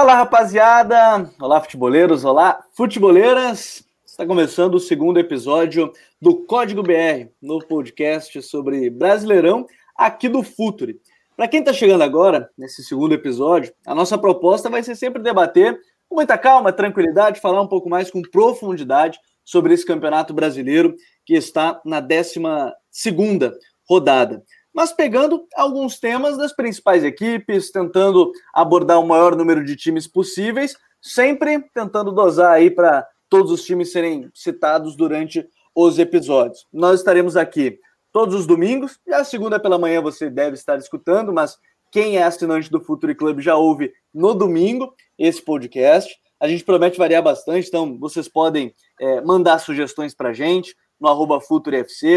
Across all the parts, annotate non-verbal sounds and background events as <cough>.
Fala rapaziada, olá futeboleiros, olá futeboleiras. Está começando o segundo episódio do Código BR, novo podcast sobre Brasileirão aqui do Futuri. Para quem está chegando agora, nesse segundo episódio, a nossa proposta vai ser sempre debater com muita calma, tranquilidade, falar um pouco mais com profundidade sobre esse campeonato brasileiro que está na 12 segunda rodada mas pegando alguns temas das principais equipes, tentando abordar o maior número de times possíveis, sempre tentando dosar aí para todos os times serem citados durante os episódios. Nós estaremos aqui todos os domingos, e a segunda pela manhã você deve estar escutando, mas quem é assinante do Futuri Club já ouve no domingo esse podcast. A gente promete variar bastante, então vocês podem é, mandar sugestões para a gente no arroba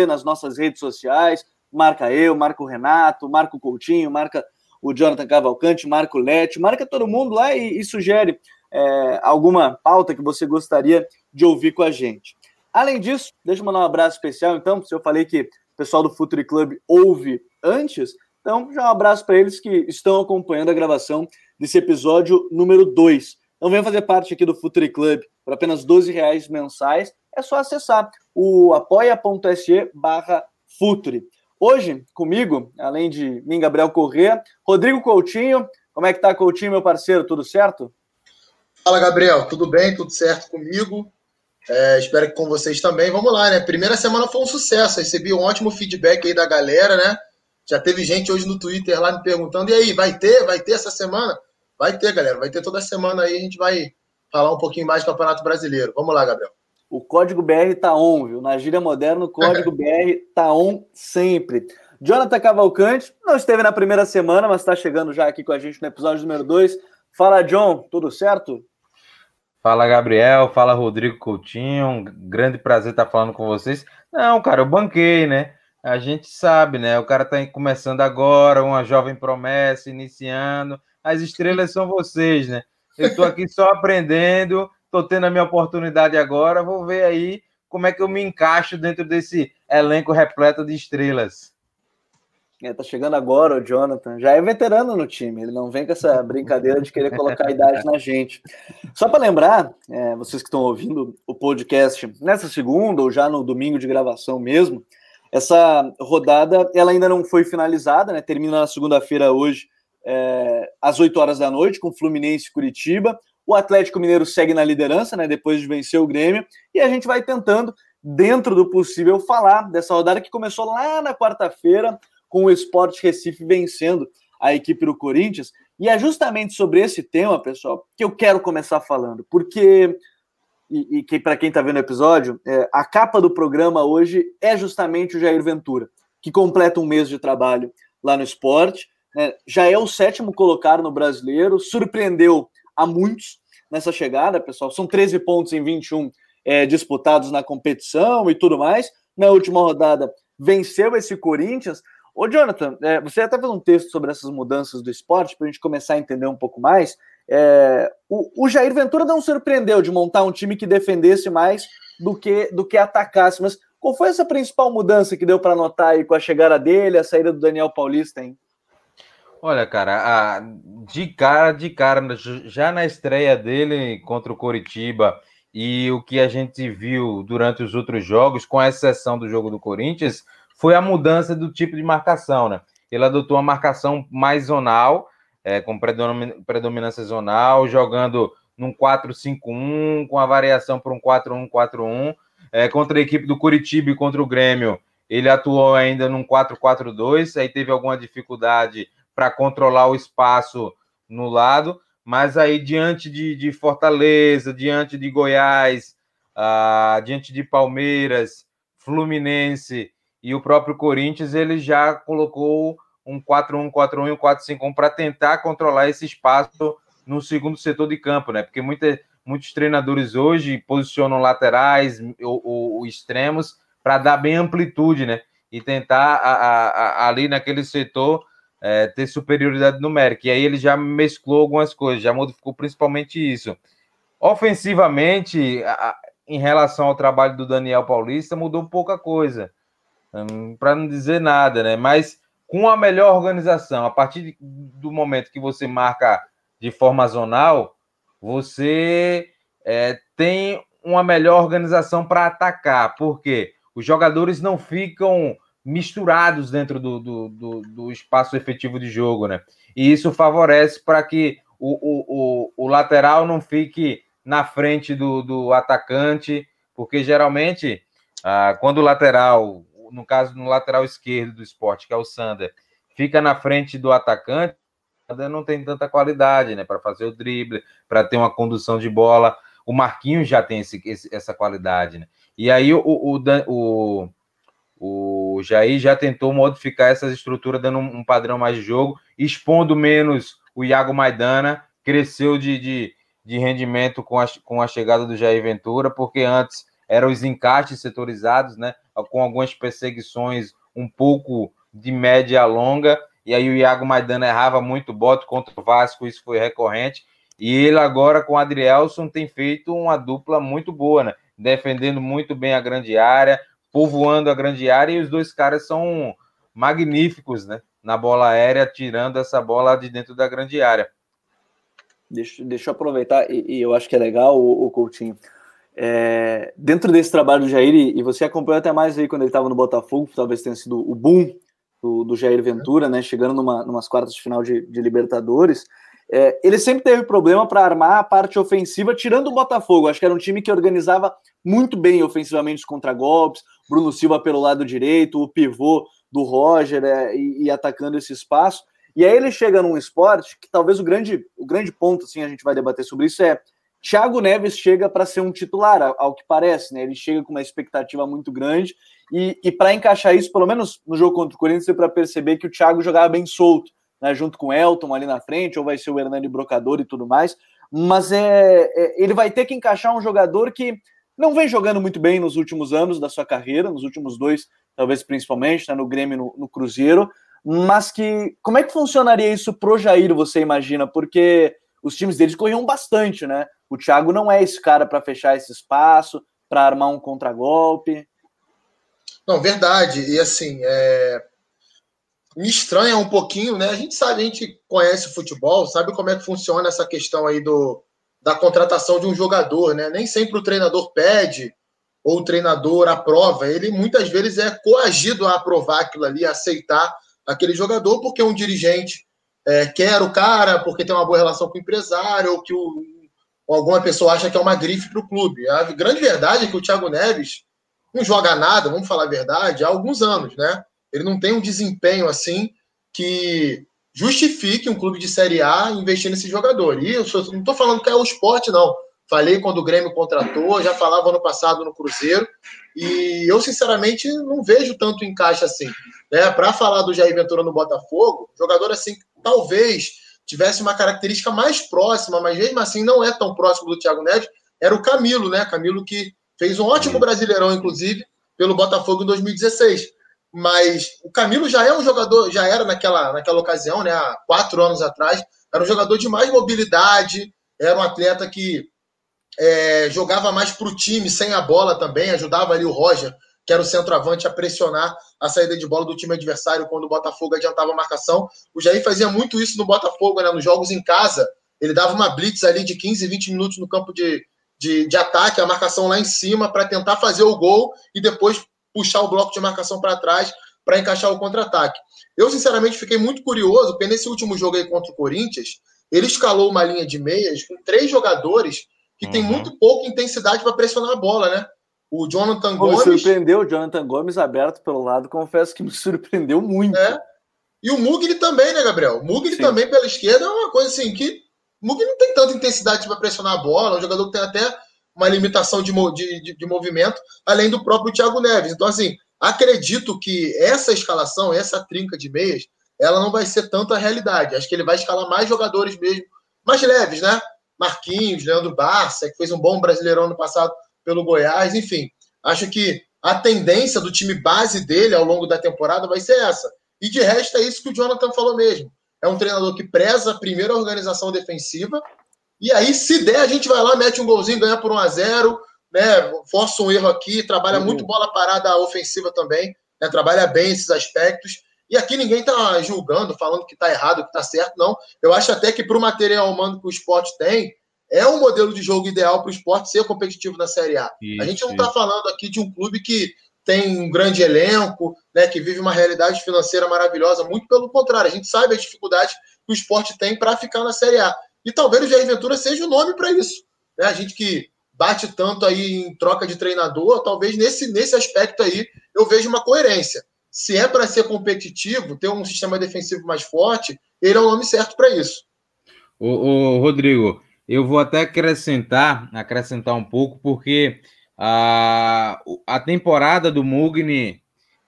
nas nossas redes sociais, marca eu, marca o Renato, marca o Coutinho, marca o Jonathan Cavalcante, marca o Lete, marca todo mundo lá e, e sugere é, alguma pauta que você gostaria de ouvir com a gente. Além disso, deixa eu mandar um abraço especial, então, se eu falei que o pessoal do Futuri Club ouve antes, então já um abraço para eles que estão acompanhando a gravação desse episódio número 2. Então venha fazer parte aqui do Futuri Club por apenas 12 reais mensais. É só acessar o apoia.se barra Futuri. Hoje, comigo, além de mim, Gabriel Corrêa, Rodrigo Coutinho. Como é que tá, Coutinho, meu parceiro? Tudo certo? Fala, Gabriel. Tudo bem? Tudo certo comigo? É, espero que com vocês também. Vamos lá, né? Primeira semana foi um sucesso. Recebi um ótimo feedback aí da galera, né? Já teve gente hoje no Twitter lá me perguntando: e aí, vai ter? Vai ter essa semana? Vai ter, galera. Vai ter toda semana aí. A gente vai falar um pouquinho mais do Campeonato Brasileiro. Vamos lá, Gabriel. O código BR tá on, viu? Na gíria moderna, o código <laughs> BR tá on sempre. Jonathan Cavalcante não esteve na primeira semana, mas está chegando já aqui com a gente no episódio número 2. Fala, John, tudo certo? Fala, Gabriel. Fala, Rodrigo Coutinho. Um grande prazer estar falando com vocês. Não, cara, eu banquei, né? A gente sabe, né? O cara tá começando agora, uma jovem promessa, iniciando. As estrelas são vocês, né? Eu estou aqui só aprendendo Estou tendo a minha oportunidade agora, vou ver aí como é que eu me encaixo dentro desse elenco repleto de estrelas. É, tá chegando agora o Jonathan, já é veterano no time, ele não vem com essa brincadeira de querer colocar a idade na gente. Só para lembrar, é, vocês que estão ouvindo o podcast nessa segunda ou já no domingo de gravação mesmo, essa rodada ela ainda não foi finalizada, né? Termina na segunda-feira hoje, é, às 8 horas da noite, com Fluminense e Curitiba. O Atlético Mineiro segue na liderança, né, depois de vencer o Grêmio, e a gente vai tentando, dentro do possível, falar dessa rodada que começou lá na quarta-feira, com o Sport Recife vencendo a equipe do Corinthians. E é justamente sobre esse tema, pessoal, que eu quero começar falando, porque, e, e que para quem está vendo o episódio, é, a capa do programa hoje é justamente o Jair Ventura, que completa um mês de trabalho lá no esporte. Né, já é o sétimo colocado no brasileiro, surpreendeu a muitos nessa chegada, pessoal. São 13 pontos em 21 é, disputados na competição e tudo mais. Na última rodada, venceu esse Corinthians. Ô, Jonathan, é, você até fez um texto sobre essas mudanças do esporte para a gente começar a entender um pouco mais. É, o, o, Jair Ventura não surpreendeu de montar um time que defendesse mais do que, do que atacasse, mas qual foi essa principal mudança que deu para notar aí com a chegada dele, a saída do Daniel Paulista, hein? Olha, cara, a, de cara, de cara, já na estreia dele contra o Coritiba e o que a gente viu durante os outros jogos, com exceção do jogo do Corinthians, foi a mudança do tipo de marcação, né? Ele adotou uma marcação mais zonal, é, com predominância zonal, jogando num 4-5-1, com a variação para um 4-1-4-1. É, contra a equipe do Curitiba e contra o Grêmio, ele atuou ainda num 4-4-2, aí teve alguma dificuldade para controlar o espaço no lado, mas aí diante de, de Fortaleza, diante de Goiás, uh, diante de Palmeiras, Fluminense e o próprio Corinthians, ele já colocou um 4-1-4-1 e um 4-5-1 para tentar controlar esse espaço no segundo setor de campo, né? Porque muita, muitos treinadores hoje posicionam laterais ou, ou, ou extremos para dar bem amplitude, né? E tentar a, a, a, ali naquele setor é, ter superioridade numérica. E aí ele já mesclou algumas coisas, já modificou principalmente isso. Ofensivamente, a, em relação ao trabalho do Daniel Paulista, mudou pouca coisa, hum, para não dizer nada, né? Mas com a melhor organização, a partir do momento que você marca de forma zonal, você é, tem uma melhor organização para atacar, porque os jogadores não ficam misturados dentro do, do, do, do, espaço efetivo de jogo, né? E isso favorece para que o, o, o, o, lateral não fique na frente do, do atacante, porque geralmente, ah, quando o lateral, no caso no lateral esquerdo do esporte, que é o Sander, fica na frente do atacante, não tem tanta qualidade, né? Para fazer o drible, para ter uma condução de bola. O Marquinhos já tem esse, esse, essa qualidade, né? E aí o, o, o, o Jair já tentou modificar essas estruturas, dando um, padrão mais de jogo, expondo menos o Iago Maidana, cresceu de, de, de rendimento com a, com a chegada do Jair Ventura, porque antes eram os encaixes setorizados, né? Com algumas perseguições um pouco de média a longa, e aí o Iago Maidana errava muito bote contra o Vasco, isso foi recorrente. E ele agora com o Adrielson tem feito uma dupla muito boa, né? Defendendo muito bem a grande área, povoando a grande área, e os dois caras são magníficos, né? Na bola aérea, tirando essa bola de dentro da grande área. Deixa, deixa eu aproveitar, e, e eu acho que é legal, o, o Coutinho. É, dentro desse trabalho do Jair, e você acompanhou até mais aí quando ele estava no Botafogo, talvez tenha sido o boom do, do Jair Ventura, né? Chegando numa, numas quartas de final de, de Libertadores. É, ele sempre teve problema para armar a parte ofensiva, tirando o Botafogo. Acho que era um time que organizava muito bem ofensivamente os contragolpes, Bruno Silva pelo lado direito, o pivô do Roger é, e, e, atacando esse espaço. E aí ele chega num esporte que talvez o grande, o grande ponto, assim, a gente vai debater sobre isso, é Thiago Neves chega para ser um titular, ao que parece, né? Ele chega com uma expectativa muito grande e, e para encaixar isso, pelo menos no jogo contra o Corinthians, deu para perceber que o Thiago jogava bem solto né, junto com o Elton ali na frente, ou vai ser o Hernani Brocador e tudo mais. Mas é, é, ele vai ter que encaixar um jogador que não vem jogando muito bem nos últimos anos da sua carreira, nos últimos dois, talvez principalmente, tá no Grêmio no, no Cruzeiro. Mas que como é que funcionaria isso pro Jair, você imagina? Porque os times deles corriam bastante, né? O Thiago não é esse cara para fechar esse espaço, para armar um contragolpe. Não, verdade. E assim, é me estranha um pouquinho, né? A gente sabe, a gente conhece o futebol, sabe como é que funciona essa questão aí do, da contratação de um jogador, né? Nem sempre o treinador pede ou o treinador aprova, ele muitas vezes é coagido a aprovar aquilo ali, a aceitar aquele jogador, porque um dirigente é, quer o cara, porque tem uma boa relação com o empresário, ou que o, ou alguma pessoa acha que é uma grife para o clube. A grande verdade é que o Thiago Neves não joga nada, vamos falar a verdade, há alguns anos, né? Ele não tem um desempenho assim que justifique um clube de Série A investir nesse jogador. E eu não estou falando que é o esporte, não. Falei quando o Grêmio contratou, já falava ano passado no Cruzeiro, e eu, sinceramente, não vejo tanto encaixe assim. Né? Para falar do Jair Ventura no Botafogo, jogador assim, talvez tivesse uma característica mais próxima, mas mesmo assim não é tão próximo do Thiago Neves, era o Camilo, né? Camilo que fez um ótimo brasileirão, inclusive, pelo Botafogo em 2016 mas o Camilo já é um jogador, já era naquela, naquela ocasião, né, há quatro anos atrás, era um jogador de mais mobilidade, era um atleta que é, jogava mais para o time sem a bola também, ajudava ali o Roger, que era o centroavante, a pressionar a saída de bola do time adversário quando o Botafogo adiantava a marcação. O Jair fazia muito isso no Botafogo, né, nos jogos em casa. Ele dava uma blitz ali de 15, 20 minutos no campo de, de, de ataque, a marcação lá em cima, para tentar fazer o gol e depois puxar o bloco de marcação para trás para encaixar o contra-ataque. Eu, sinceramente, fiquei muito curioso, porque nesse último jogo aí contra o Corinthians, ele escalou uma linha de meias com três jogadores que uhum. tem muito pouca intensidade para pressionar a bola, né? O Jonathan Pô, Gomes. Me surpreendeu o Jonathan Gomes aberto pelo lado, confesso que me <laughs> surpreendeu muito. É. E o Mugni também, né, Gabriel? O Mugni também pela esquerda é uma coisa assim que. O Mugni não tem tanta intensidade para pressionar a bola, é um jogador que tem até uma limitação de, de, de, movimento, além do próprio Thiago Neves. Então, assim, acredito que essa escalação, essa trinca de meias, ela não vai ser tanto a realidade. Acho que ele vai escalar mais jogadores mesmo, mais leves, né? Marquinhos, Leandro Barça, que fez um bom brasileirão no passado pelo Goiás, enfim. Acho que a tendência do time base dele ao longo da temporada vai ser essa. E de resto é isso que o Jonathan falou mesmo. É um treinador que preza primeiro a organização defensiva, e aí, se der, a gente vai lá, mete um golzinho, ganha por 1 a 0 né? Força um erro aqui, trabalha uhum. muito bola parada ofensiva também, né? Trabalha bem esses aspectos. E aqui ninguém está julgando, falando que está errado, que está certo, não. Eu acho até que para o material humano que o esporte tem, é um modelo de jogo ideal para o esporte ser competitivo na Série A. Isso, a gente não está falando aqui de um clube que tem um grande elenco, né, que vive uma realidade financeira maravilhosa. Muito pelo contrário, a gente sabe as dificuldades que o esporte tem para ficar na Série A. E talvez o Jair Ventura seja o nome para isso. Né? A gente que bate tanto aí em troca de treinador, talvez nesse, nesse aspecto aí eu vejo uma coerência. Se é para ser competitivo, ter um sistema defensivo mais forte, ele é o nome certo para isso. Ô, Rodrigo, eu vou até acrescentar, acrescentar um pouco, porque a, a temporada do Mugni,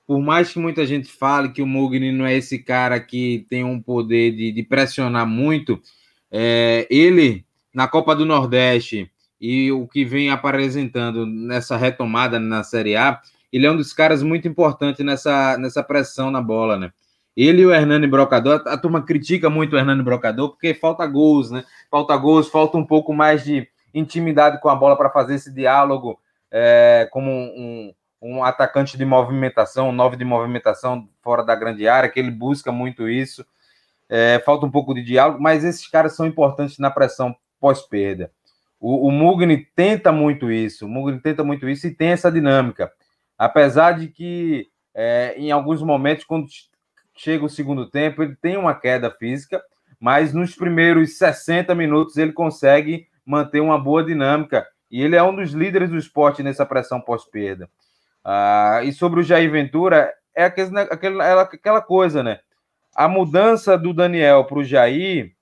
por mais que muita gente fale que o Mugni não é esse cara que tem um poder de, de pressionar muito, é, ele, na Copa do Nordeste, e o que vem apresentando nessa retomada na Série A, ele é um dos caras muito importantes nessa, nessa pressão na bola, né? Ele e o Hernani Brocador, a, turma critica muito o Hernani Brocador porque falta gols, né? Falta gols, falta um pouco mais de intimidade com a bola para fazer esse diálogo é, como um, um, atacante de movimentação, um nove de movimentação fora da grande área, que ele busca muito isso. É, falta um pouco de diálogo, mas esses caras são importantes na pressão pós-perda. O, o Mugni tenta muito isso, o Mugni tenta muito isso e tem essa dinâmica. Apesar de que é, em alguns momentos, quando chega o segundo tempo, ele tem uma queda física, mas nos primeiros 60 minutos ele consegue manter uma boa dinâmica e ele é um dos líderes do esporte nessa pressão pós-perda. Ah, e sobre o Jair Ventura, é aquele, aquela, aquela coisa, né? A mudança do Daniel para o Jair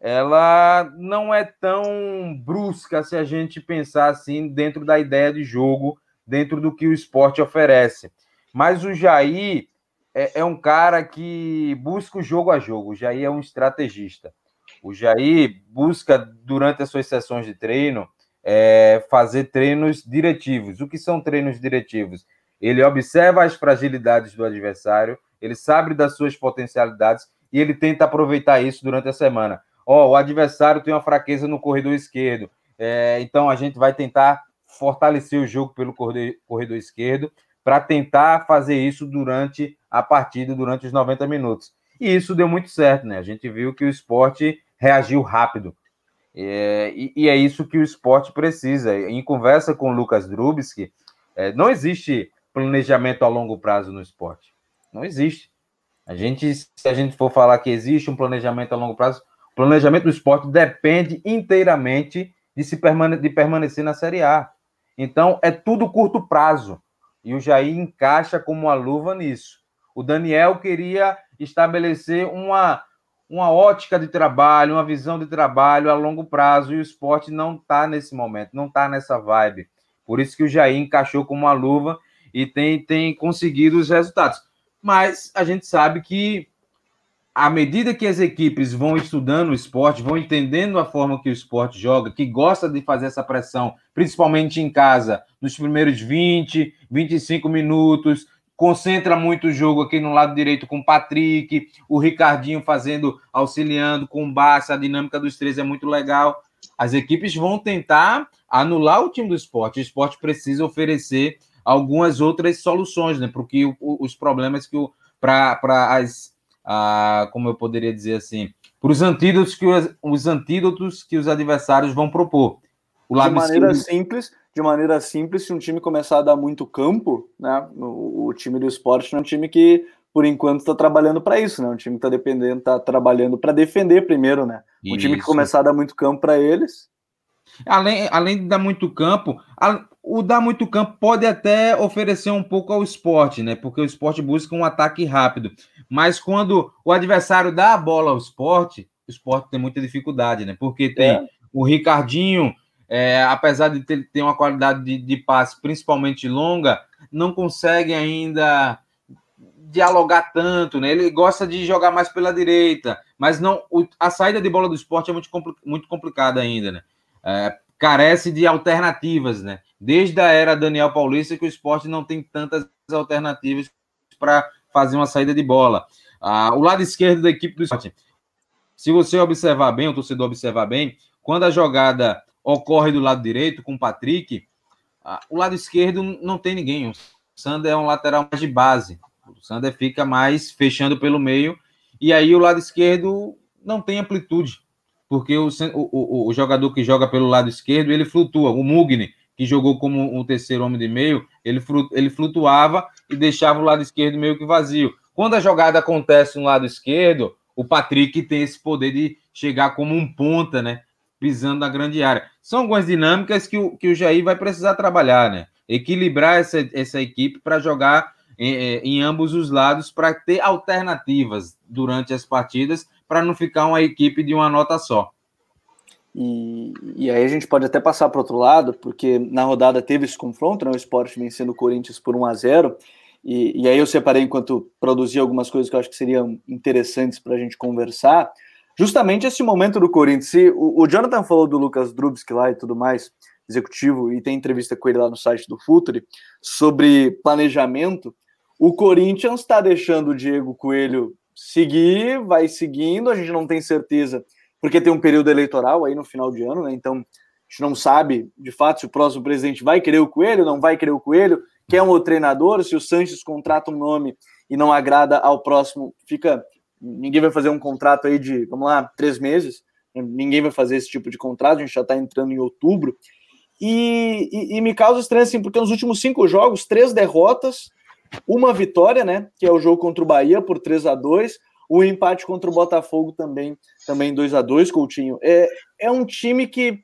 ela não é tão brusca se a gente pensar assim dentro da ideia de jogo, dentro do que o esporte oferece. Mas o Jair é, é um cara que busca o jogo a jogo. O Jair é um estrategista. O Jair busca, durante as suas sessões de treino, é, fazer treinos diretivos. O que são treinos diretivos? Ele observa as fragilidades do adversário, ele sabe das suas potencialidades e ele tenta aproveitar isso durante a semana ó, o adversário tem uma fraqueza no corredor esquerdo, é, então a gente vai tentar fortalecer o jogo pelo corredor, corredor esquerdo para tentar fazer isso durante a partida, durante os 90 minutos. E isso deu muito certo, né? A gente viu que o esporte reagiu rápido. É, e, e, é isso que o esporte precisa. Em conversa com o Lucas Drubski, é, não existe planejamento a longo prazo no esporte. Não existe. A gente, se a gente for falar que existe um planejamento a longo prazo, o planejamento do esporte depende inteiramente de se permane de permanecer na Série A. Então, é tudo curto prazo. E o Jair encaixa como uma luva nisso. O Daniel queria estabelecer uma, uma ótica de trabalho, uma visão de trabalho a longo prazo, e o esporte não está nesse momento, não está nessa vibe. Por isso que o Jair encaixou como uma luva e tem, tem conseguido os resultados. Mas a gente sabe que à medida que as equipes vão estudando o esporte, vão entendendo a forma que o esporte joga, que gosta de fazer essa pressão, principalmente em casa, nos primeiros 20, 25 minutos, concentra muito o jogo aqui no lado direito com o Patrick, o Ricardinho fazendo, auxiliando com o Barça, a dinâmica dos três é muito legal. As equipes vão tentar anular o time do esporte. O esporte precisa oferecer algumas outras soluções, né? Porque os problemas que o para as a, como eu poderia dizer assim, para os antídotos que os, os, antídotos que os adversários vão propor. O lado de maneira esquerdo... simples, de maneira simples, se um time começar a dar muito campo, né, o, o time do esporte não é um time que por enquanto está trabalhando para isso, né? Um time que está dependendo, está trabalhando para defender primeiro, né? Um time que começar a dar muito campo para eles. Além, além de dar muito campo, a, o dar muito campo pode até oferecer um pouco ao esporte, né? Porque o esporte busca um ataque rápido. Mas quando o adversário dá a bola ao esporte, o esporte tem muita dificuldade, né? Porque tem é. o Ricardinho, é, apesar de ter, ter uma qualidade de, de, passe principalmente longa, não consegue ainda dialogar tanto, né? Ele gosta de jogar mais pela direita, mas não o, a saída de bola do esporte é muito, muito complicada ainda, né? É, carece de alternativas, né? Desde a era Daniel Paulista que o esporte não tem tantas alternativas para fazer uma saída de bola. Ah, o lado esquerdo da equipe do esporte. Se você observar bem, o torcedor observar bem, quando a jogada ocorre do lado direito com o Patrick, ah, o lado esquerdo não tem ninguém. O Sander é um lateral mais de base. O Sander fica mais fechando pelo meio, e aí o lado esquerdo não tem amplitude, porque o, o, o jogador que joga pelo lado esquerdo, ele flutua. O Mugni, que jogou como um terceiro homem de meio, ele, ele flutuava e deixava o lado esquerdo meio que vazio. Quando a jogada acontece no lado esquerdo, o Patrick tem esse poder de chegar como um ponta, né? Pisando na grande área. São algumas dinâmicas que o, que o Jair vai precisar trabalhar, né? Equilibrar essa, essa equipe para jogar em, em, ambos os lados, para ter alternativas durante as partidas, para não ficar uma equipe de uma nota só. E, e aí a gente pode até passar para outro lado, porque na rodada teve esse confronto, né? O Sport vencendo o Corinthians por 1 a 0 e, e, aí eu separei enquanto produzia algumas coisas que eu acho que seriam interessantes para a gente conversar. Justamente esse momento do Corinthians. Se, o, o, Jonathan falou do Lucas Drubsky lá e tudo mais, executivo, e tem entrevista com ele lá no site do Futuri, sobre planejamento. O Corinthians está deixando o Diego Coelho seguir, vai seguindo, a gente não tem certeza, porque tem um período eleitoral aí no final de ano, né? Então a gente não sabe de fato se o próximo presidente vai querer o Coelho, não vai querer o Coelho quer um outro treinador, se o Sanches contrata um nome e não agrada ao próximo, fica. Ninguém vai fazer um contrato aí de, vamos lá, três meses. Ninguém vai fazer esse tipo de contrato, a gente já está entrando em outubro. E, e, e, me causa estranho, assim, porque nos últimos cinco jogos, três derrotas, uma vitória, né? Que é o jogo contra o Bahia por 3 a 2 o empate contra o Botafogo também, também 2 a 2 Coutinho. É, é um time que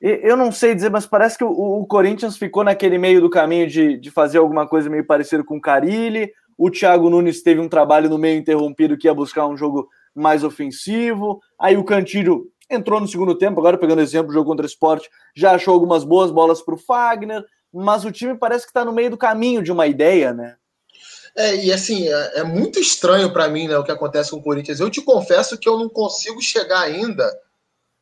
eu não sei dizer, mas parece que o, o, Corinthians ficou naquele meio do caminho de, de fazer alguma coisa meio parecida com o Carilli. O Thiago Nunes teve um trabalho no meio interrompido que ia buscar um jogo mais ofensivo. Aí o Cantilho entrou no segundo tempo, agora pegando exemplo do jogo contra o esporte, já achou algumas boas bolas para o Fagner, mas o time parece que está no meio do caminho de uma ideia, né? É, e assim, é, é muito estranho para mim né, o que acontece com o Corinthians. Eu te confesso que eu não consigo chegar ainda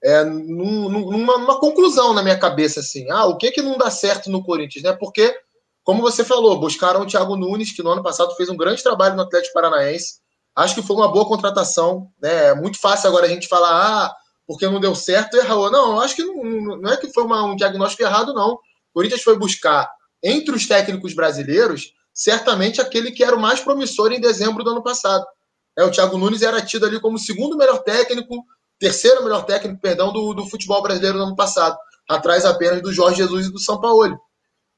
é, num, numa, numa, conclusão na minha cabeça, assim. Ah, o que que não dá certo no Corinthians, né? Porque, como você falou, buscaram o Thiago Nunes, que no ano passado fez um grande trabalho no Atlético Paranaense. Acho que foi uma boa contratação, né? É muito fácil agora a gente falar, ah, porque não deu certo, errou. Não, acho que não, não é que foi uma, um diagnóstico errado, não. O Corinthians foi buscar, entre os técnicos brasileiros, certamente aquele que era o mais promissor em dezembro do ano passado. É, o Thiago Nunes era tido ali como o segundo melhor técnico, terceiro melhor técnico, perdão, do, do futebol brasileiro no ano passado, atrás apenas do Jorge Jesus e do São Paulo.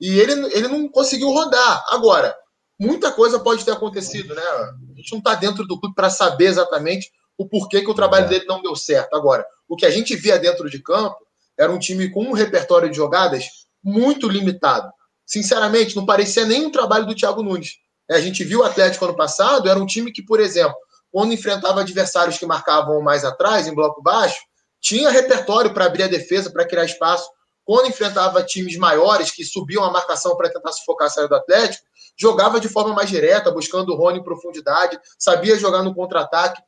E ele, ele não conseguiu rodar. Agora, muita coisa pode ter acontecido, né? A gente não está dentro do clube para saber exatamente o porquê que o trabalho é. dele não deu certo. Agora, o que a gente via dentro de campo era um time com um repertório de jogadas muito limitado. Sinceramente, não parecia nem um trabalho do Thiago Nunes. A gente viu o Atlético ano passado, era um time que, por exemplo, quando enfrentava adversários que marcavam mais atrás, em bloco baixo, tinha repertório para abrir a defesa, para criar espaço. Quando enfrentava times maiores que subiam a marcação para tentar sufocar a saída do Atlético, jogava de forma mais direta, buscando o Rony em profundidade, sabia jogar no contra-ataque.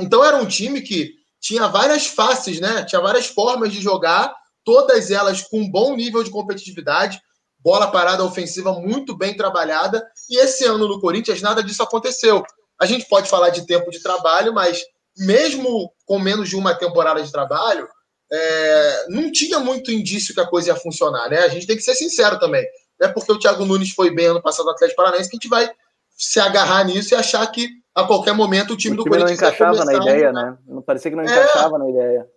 Então era um time que tinha várias faces, né? Tinha várias formas de jogar, todas elas com um bom nível de competitividade, bola parada ofensiva muito bem trabalhada. E esse ano no Corinthians nada disso aconteceu. A gente pode falar de tempo de trabalho, mas mesmo com menos de uma temporada de trabalho, é, não tinha muito indício que a coisa ia funcionar, né? A gente tem que ser sincero também. Não é porque o Thiago Nunes foi bem ano passado no Atlético Paranaense que a gente vai se agarrar nisso e achar que a qualquer momento o time, o time do Corinthians não encaixava na ideia, né? Não parecia que não é. encaixava na ideia.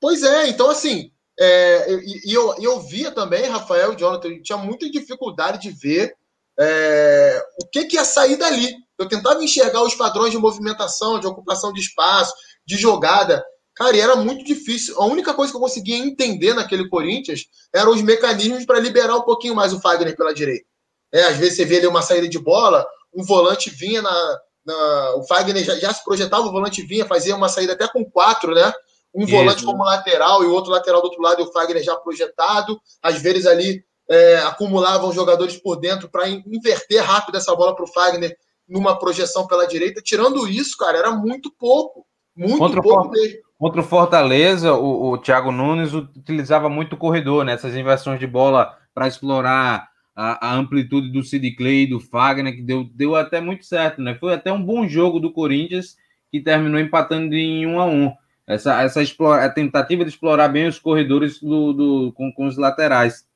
Pois é, então assim, é, e, e eu, eu via também, Rafael e Jonathan, tinha muita dificuldade de ver é, o que, que ia sair dali. Eu tentava enxergar os padrões de movimentação, de ocupação de espaço, de jogada. Cara, e era muito difícil. A única coisa que eu conseguia entender naquele Corinthians eram os mecanismos para liberar um pouquinho mais o Fagner pela direita. É, às vezes você vê ali uma saída de bola, um volante vinha na. na o Fagner já, já, se projetava, o volante vinha, fazia uma saída até com quatro, né? Um Isso. volante como lateral e o outro lateral do outro lado, e o Fagner já projetado. Às vezes ali é, acumulavam jogadores por dentro para inverter rápido essa bola para o Fagner numa projeção pela direita. Tirando isso, cara, era muito pouco. Muito contra pouco mesmo. Contra o Fortaleza, o, o Thiago Nunes utilizava muito o corredor, nessas né? inversões de bola para explorar a, a, amplitude do Sid Clay e do Fagner, que deu, deu até muito certo, né? Foi até um bom jogo do Corinthians, que terminou empatando em 1 a 1 essa, essa explora, a tentativa de explorar bem os corredores do, do com, com os laterais.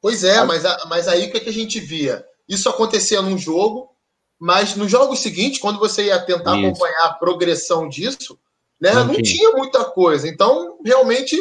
Pois é, mas, mas aí o que, é que a gente via? Isso acontecia num jogo, Mas no jogo seguinte, quando você ia tentar Isso. acompanhar a progressão disso, né, não, não tinha muita coisa. Então, realmente,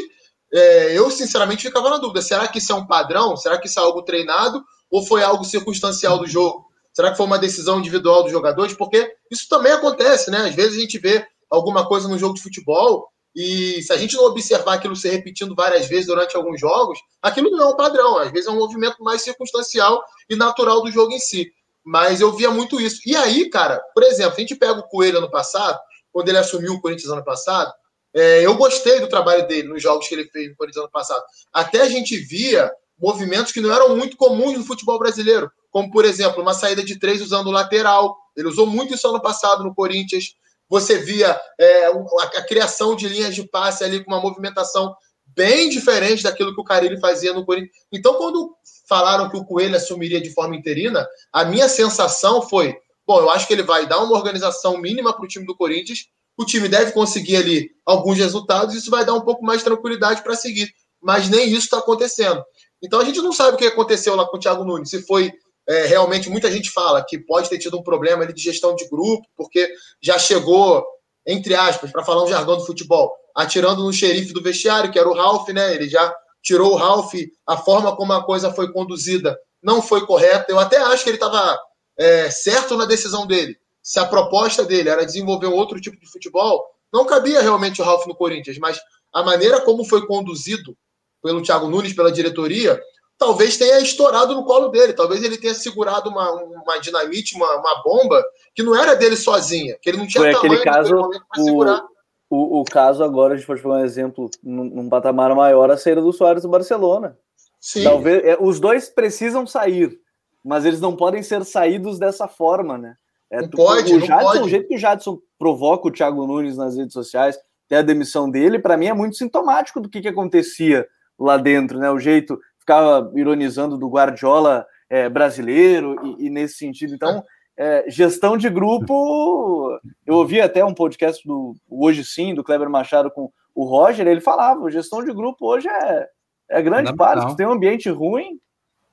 é, eu sinceramente ficava na dúvida: será que isso é um padrão? Será que isso é algo treinado? Ou foi algo circunstancial do jogo? Será que foi uma decisão individual dos jogadores? Porque isso também acontece, né? Às vezes a gente vê alguma coisa no jogo de futebol e se a gente não observar aquilo se repetindo várias vezes durante alguns jogos, aquilo não é um padrão. Às vezes é um movimento mais circunstancial e natural do jogo em si. Mas eu via muito isso. E aí, cara, por exemplo, a gente pega o Coelho ano passado, quando ele assumiu o Corinthians ano passado, é, eu gostei do trabalho dele nos jogos que ele fez no Corinthians ano passado. Até a gente via movimentos que não eram muito comuns no futebol brasileiro, como, por exemplo, uma saída de três usando o lateral. Ele usou muito isso ano passado no Corinthians. Você via é, a, a, criação de linhas de passe ali com uma movimentação bem diferente daquilo que o Carilli fazia no Corinthians. Então, quando falaram que o Coelho assumiria de forma interina, a minha sensação foi: bom, eu acho que ele vai dar uma organização mínima para o time do Corinthians. O time deve conseguir ali alguns resultados, isso vai dar um pouco mais de tranquilidade para seguir. Mas nem isso está acontecendo. Então a gente não sabe o que aconteceu lá com o Thiago Nunes. Se foi é, realmente, muita gente fala que pode ter tido um problema ali de gestão de grupo, porque já chegou, entre aspas, para falar um jargão do futebol, atirando no xerife do vestiário, que era o Ralph, né? Ele já tirou o Ralph, a forma como a coisa foi conduzida não foi correta. Eu até acho que ele estava é, certo na decisão dele. Se a proposta dele era desenvolver um outro tipo de futebol, não cabia realmente o Ralph no Corinthians, mas a maneira como foi conduzido pelo Thiago Nunes, pela diretoria, talvez tenha estourado no colo dele. Talvez ele tenha segurado uma, uma dinamite, uma, uma bomba, que não era dele sozinha, que ele não tinha Foi tamanho aquele caso, para segurar. O, o caso agora, a gente pode falar um exemplo, num, num patamar maior, a saída do Soares do Barcelona. Sim. Talvez, é, os dois precisam sair, mas eles não podem ser saídos dessa forma, né? É, não tu, pode, o Jadson, pode. O jeito que o Jadson provoca o Thiago Nunes nas redes sociais, até a demissão dele, para mim é muito sintomático do que, que acontecia lá dentro, né? O jeito ficava ironizando do Guardiola é, brasileiro e, e, nesse sentido. Então, é, gestão de grupo. Eu ouvi até um podcast do Hoje Sim, do Kleber Machado com o Roger, ele falava: gestão de grupo hoje é, é grande não, parte. Não. Tem um ambiente ruim.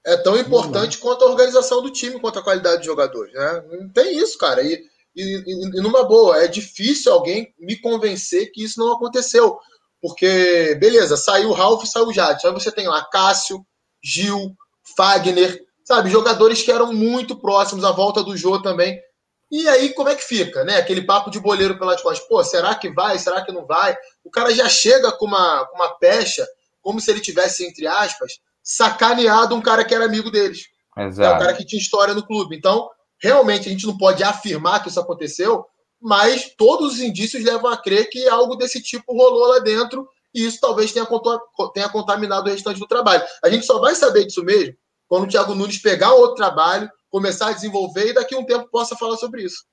É tão importante não. quanto a organização do time, quanto a qualidade dos jogadores. Né? Não tem isso, cara. E, e, e numa boa, é difícil alguém me convencer que isso não aconteceu. Porque, beleza, saiu o Ralf, saiu o Jadson. Aí você tem lá Cássio, Gil, Fagner, sabe? Jogadores que eram muito próximos à volta do jogo também. E aí, como é que fica, né? Aquele papo de boleiro pelas costas. Pô, será que vai? Será que não vai? O cara já chega com uma, com uma pecha, como se ele tivesse, entre aspas, sacaneado um cara que era amigo deles. Exato. É um cara que tinha história no clube. Então, realmente, a gente não pode afirmar que isso aconteceu, mas todos os indícios levam a crer que algo desse tipo rolou lá dentro e isso talvez tenha, tenha contaminado o restante do trabalho. A gente só vai saber disso mesmo quando o Thiago Nunes pegar outro trabalho, começar a desenvolver e daqui a um tempo possa falar sobre isso.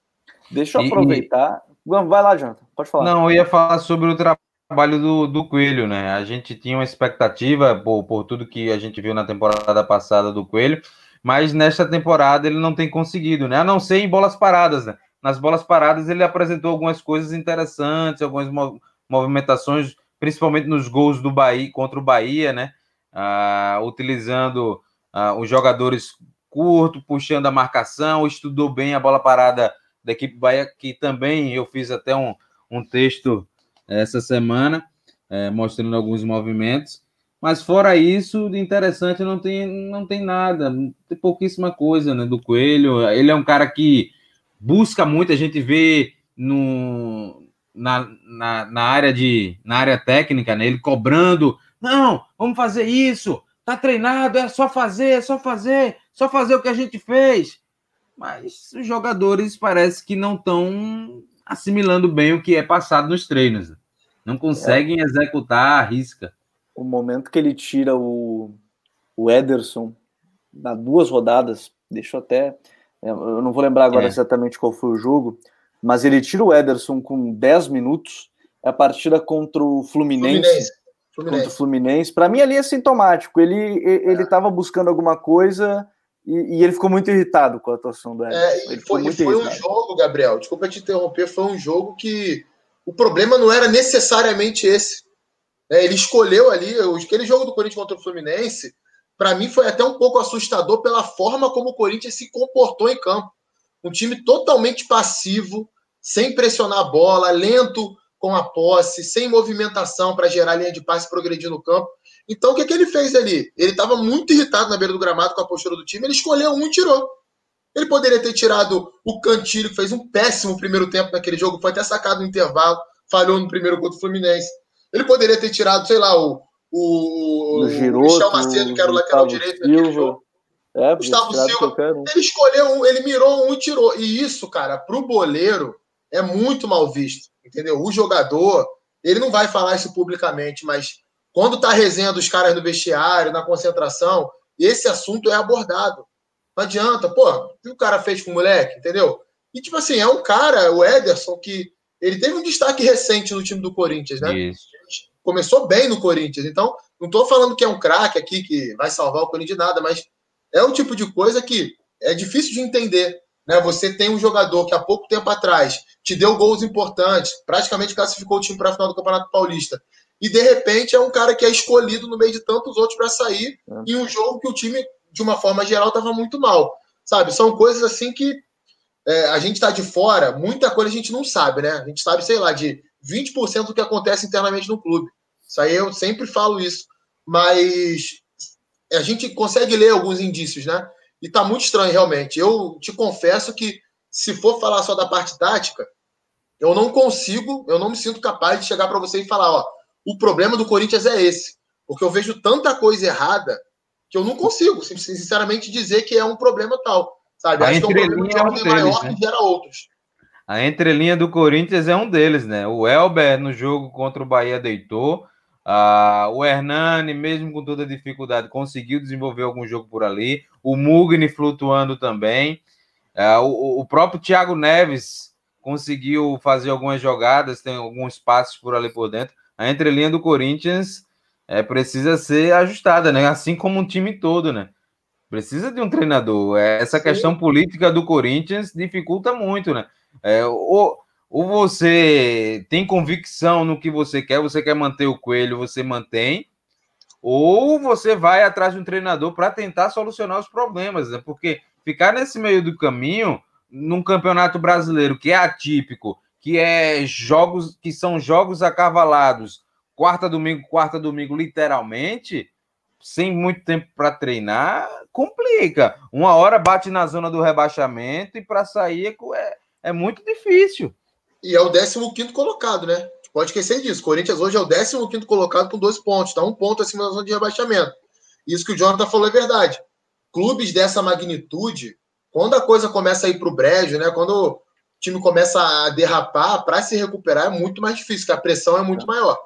Deixa eu aproveitar. E... Vai lá, Jonathan, pode falar. Não, eu ia falar sobre o trabalho do, do Coelho, né? A gente tinha uma expectativa por, por tudo que a gente viu na temporada passada do Coelho, mas nesta temporada ele não tem conseguido, né? A não ser em bolas paradas, né? Nas bolas paradas ele apresentou algumas coisas interessantes, algumas movimentações, principalmente nos gols do Bahia contra o Bahia, né? Ah, utilizando ah, os jogadores curto, puxando a marcação, estudou bem a bola parada da equipe Bahia, que também eu fiz até um, um texto essa semana, é, mostrando alguns movimentos. Mas fora isso, de interessante não tem, não tem nada, tem pouquíssima coisa né, do Coelho. Ele é um cara que busca muito, a gente vê no, na, na, na, área de na área técnica, né? Ele cobrando, não, vamos fazer isso, tá treinado, é só fazer, é só fazer, só fazer o que a gente fez. Mas os jogadores parece que não estão assimilando bem o que é passado nos treinos. Não conseguem é. executar a risca. O momento que ele tira o, o Ederson na duas rodadas, deixou até é, eu não vou lembrar agora é. exatamente qual foi o jogo, mas ele tira o Ederson com 10 minutos. É a partida contra o Fluminense. Fluminense. Fluminense. Contra o Fluminense. Para mim, ali é sintomático. Ele ele estava é. buscando alguma coisa e, e, ele ficou muito irritado com a atuação do Ederson. É, e foi, foi um jogo, Gabriel, desculpa te interromper, foi um jogo que o problema não era necessariamente esse. É, ele escolheu ali, aquele jogo do Corinthians contra o Fluminense, para mim foi até um pouco assustador pela forma como o Corinthians se comportou em campo. Um time totalmente passivo, sem pressionar a bola, lento com a posse, sem movimentação para gerar linha de passe e progredir no campo. Então, o que, que ele fez ali? Ele estava muito irritado na beira do gramado com a postura do time, ele escolheu um e tirou. Ele poderia ter tirado o Cantilho, que fez um péssimo primeiro tempo naquele jogo, foi até sacado no intervalo, falhou no primeiro gol do Fluminense. Ele poderia ter tirado, sei lá, o, o, o Giroto, Michel Macedo, que era o lateral direito naquele jogo. É, Gustavo Silva. Um. Ele escolheu um, ele mirou um e tirou. E isso, cara, pro boleiro é muito mal visto. Entendeu? O jogador, ele não vai falar isso publicamente, mas quando tá resenha dos caras no vestiário, na concentração, esse assunto é abordado. Não adianta, pô, o que o cara fez com o moleque, entendeu? E, tipo assim, é um cara, o Ederson, que ele teve um destaque recente no time do Corinthians, né? Isso. Começou bem no Corinthians, então não tô falando que é um craque aqui que vai salvar o Corinthians de nada, mas é um tipo de coisa que é difícil de entender. Né? Você tem um jogador que há pouco tempo atrás te deu gols importantes, praticamente classificou o time para a final do Campeonato Paulista, e de repente é um cara que é escolhido no meio de tantos outros para sair é. em um jogo que o time de uma forma geral, estava muito mal. Sabe? São coisas assim que é, a gente está de fora, muita coisa a gente não sabe, né? A gente sabe, sei lá, de 20% do que acontece internamente no clube. Isso aí eu sempre falo isso. Mas a gente consegue ler alguns indícios, né? E tá muito estranho, realmente. Eu te confesso que, se for falar só da parte tática, eu não consigo, eu não me sinto capaz de chegar para você e falar, ó, o problema do Corinthians é esse. Porque eu vejo tanta coisa errada que eu não consigo, sinceramente, dizer que é um problema tal. Sabe? A Acho que é um problema de ordem é maior né? que gera outros. A entrelinha do Corinthians é um deles, né? O Elber, no jogo contra o Bahia, deitou. Ah, o Hernani, mesmo com toda a dificuldade, conseguiu desenvolver algum jogo por ali. O Mugni flutuando também. Ah, o, o, próprio Thiago Neves conseguiu fazer algumas jogadas, tem alguns passos por ali por dentro. A entrelinha do Corinthians é, precisa ser ajustada, né? Assim como um time todo, né? Precisa de um treinador. Essa questão política do Corinthians dificulta muito, né? É, ou, ou você tem convicção no que você quer, você quer manter o coelho, você mantém, ou você vai atrás de um treinador para tentar solucionar os problemas, né? Porque ficar nesse meio do caminho, num campeonato brasileiro que é atípico, que é jogos que são jogos acavalados, quarta, domingo, quarta, domingo, literalmente, sem muito tempo para treinar, complica. Uma hora bate na zona do rebaixamento e para sair é, é muito difícil. E é o 15 colocado, né? Pode esquecer disso. Corinthians hoje é o 15 colocado com dois pontos, tá um ponto acima da zona de rebaixamento. Isso que o Jonathan falou é verdade. Clubes dessa magnitude, quando a coisa começa a ir para o brejo, né? Quando o time começa a derrapar, para se recuperar é muito mais difícil, porque a pressão é muito maior.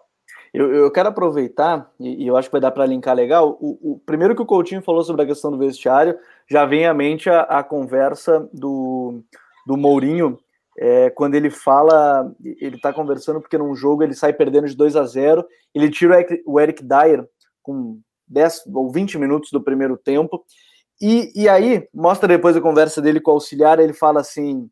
Eu, eu quero aproveitar, e, e, eu acho que vai dar para linkar legal. O, o, primeiro que o Coutinho falou sobre a questão do vestiário, já vem à mente a, a conversa do, do Mourinho, é, quando ele fala, ele está conversando porque num jogo ele sai perdendo de 2 a 0 ele tira o Eric, Dyer com 10 ou 20 minutos do primeiro tempo, e, e aí mostra depois a conversa dele com o auxiliar, ele fala assim,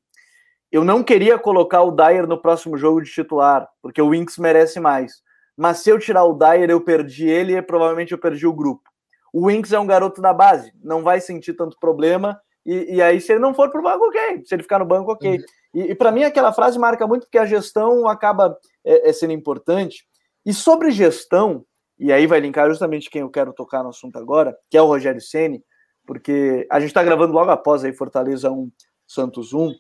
eu não queria colocar o Dyer no próximo jogo de titular, porque o Winks merece mais mas se eu tirar o Dyer, eu perdi ele e provavelmente eu perdi o grupo. O Winks é um garoto da base, não vai sentir tanto problema. E, e aí, se ele não for pro banco, ok. Se ele ficar no banco, ok. Uhum. E, e para mim, aquela frase marca muito porque a gestão acaba é, é sendo importante. E sobre gestão, e aí vai linkar justamente quem eu quero tocar no assunto agora, que é o Rogério Ceni, porque a gente está gravando logo após aí Fortaleza 1, Santos 1.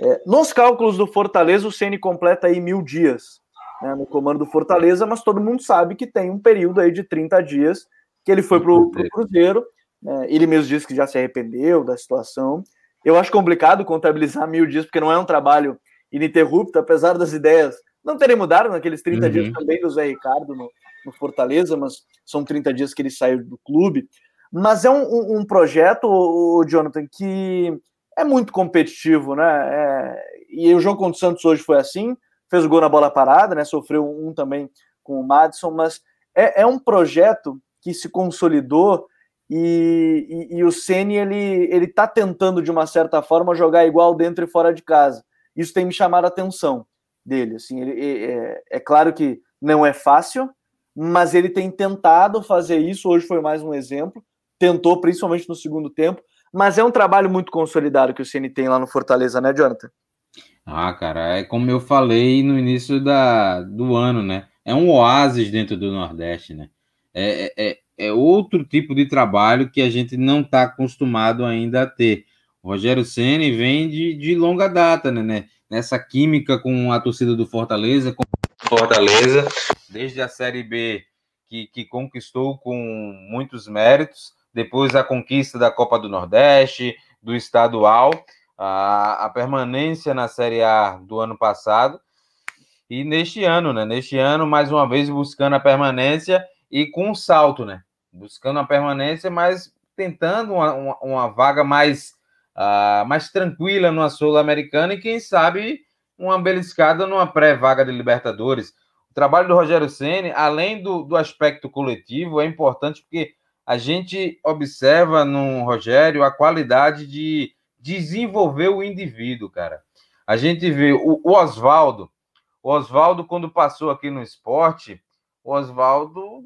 É, nos cálculos do Fortaleza, o Ceni completa aí mil dias né, no comando do Fortaleza, mas todo mundo sabe que tem um período aí de 30 dias que ele foi para o Cruzeiro. Né, ele mesmo disse que já se arrependeu da situação. Eu acho complicado contabilizar mil dias, porque não é um trabalho ininterrupto, apesar das ideias não terem mudado naqueles 30 uhum. dias também do Zé Ricardo no, no, Fortaleza, mas são 30 dias que ele saiu do clube. Mas é um, um, um projeto, o Jonathan, que é muito competitivo, né? É, e o João Contos Santos hoje foi assim fez o gol na bola parada, né? Sofreu um também com o Madison, mas é, é um projeto que se consolidou e, e, e o Ceni ele ele está tentando de uma certa forma jogar igual dentro e fora de casa. Isso tem me chamado a atenção dele. Assim, ele, é, é claro que não é fácil, mas ele tem tentado fazer isso. Hoje foi mais um exemplo. Tentou, principalmente no segundo tempo, mas é um trabalho muito consolidado que o Ceni tem lá no Fortaleza, né, Jonathan? Ah, cara, é como eu falei no início da, do ano, né? É um oásis dentro do Nordeste, né? É, é, é, é outro tipo de trabalho que a gente não está acostumado ainda a ter. O Rogério Ceni vem de, de longa data, né, né? Nessa química com a torcida do Fortaleza, com Fortaleza, desde a Série B que, que conquistou com muitos méritos, depois a conquista da Copa do Nordeste, do estadual, a, a permanência na Série A do ano passado e neste ano, né? Neste ano, mais uma vez buscando a permanência e com um salto, né? Buscando a permanência, mas tentando uma, uma, uma vaga mais uh, mais tranquila numa Sul-Americana e quem sabe uma beliscada numa pré-vaga de Libertadores. O trabalho do Rogério Ceni, além do, do aspecto coletivo, é importante porque a gente observa no Rogério a qualidade de desenvolver o indivíduo, cara. A gente vê o, o Oswaldo, o Oswaldo, quando passou aqui no esporte, o Oswaldo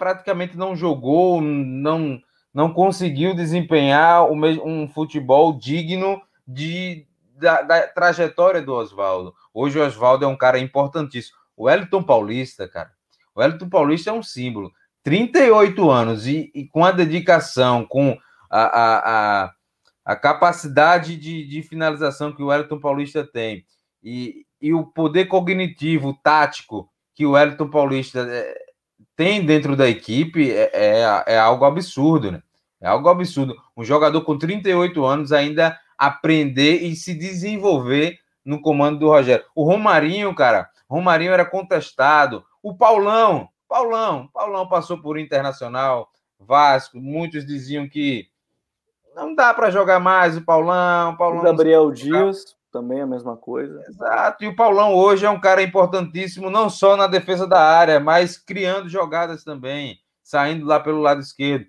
praticamente não jogou, não não conseguiu desempenhar um futebol digno de, da, da trajetória do Oswaldo. Hoje o Oswaldo é um cara importantíssimo. O Wellington Paulista, cara, o Wellington Paulista é um símbolo. 38 anos e, e com a dedicação, com a, a, a, a capacidade de, de, finalização que o Wellington Paulista tem e, e o poder cognitivo, tático que o Wellington Paulista é, tem dentro da equipe é, é, é, algo absurdo, né? É algo absurdo. Um jogador com 38 anos ainda aprender e se desenvolver no comando do Rogério. O Romarinho, cara, Romarinho era contestado. O Paulão, Paulão, Paulão passou por Internacional, Vasco. Muitos diziam que não dá para jogar mais o Paulão. Paulão o Gabriel Dias também a mesma coisa. Exato. E o Paulão hoje é um cara importantíssimo, não só na defesa da área, mas criando jogadas também, saindo lá pelo lado esquerdo.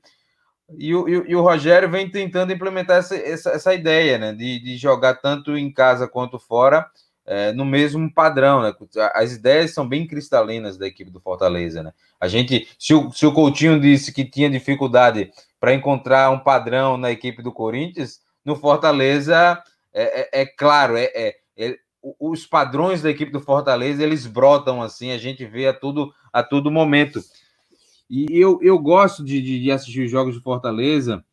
E o, e, o Rogério vem tentando implementar essa, essa, essa ideia, né? De, de, jogar tanto em casa quanto fora é, no mesmo padrão, né? As ideias são bem cristalinas da equipe do Fortaleza, né? A gente, se o, se o Coutinho disse que tinha dificuldade para encontrar um padrão na equipe do Corinthians, no Fortaleza é, é, é claro, é, é, é os padrões da equipe do Fortaleza eles brotam assim, a gente vê a todo, a todo momento. E eu, eu gosto de, de, de assistir os jogos de Fortaleza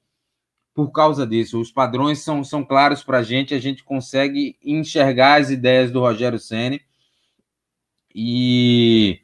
por causa disso. Os padrões são, são claros para a gente, a gente consegue enxergar as ideias do Rogério Ceni E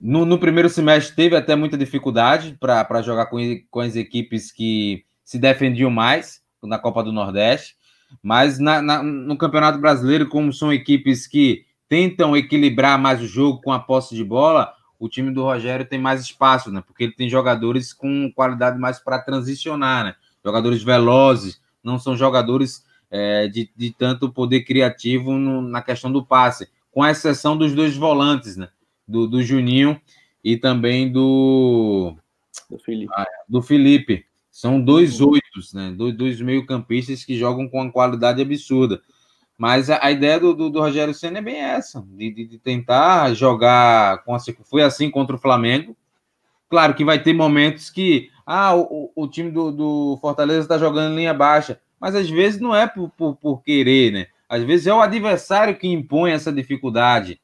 no, no, primeiro semestre teve até muita dificuldade para jogar com, com as equipes que se defendiam mais na Copa do Nordeste. Mas na, na, no Campeonato Brasileiro, como são equipes que tentam equilibrar mais o jogo com a posse de bola, o time do Rogério tem mais espaço, né? Porque ele tem jogadores com qualidade mais para transicionar, né? Jogadores velozes, não são jogadores é, de, de tanto poder criativo no, na questão do passe, com exceção dos dois volantes, né? Do, do Juninho e também do do Felipe. Ah, do Felipe. São dois uhum. oitos, né? Dois, dois meio-campistas que jogam com uma qualidade absurda. Mas a, a ideia do, do, do, Rogério Senna é bem essa, de, de, de tentar jogar com a, foi assim contra o Flamengo. Claro que vai ter momentos que ah, o, o time do, do Fortaleza está jogando em linha baixa, mas às vezes não é por, por, por, querer, né? Às vezes é o adversário que impõe essa dificuldade.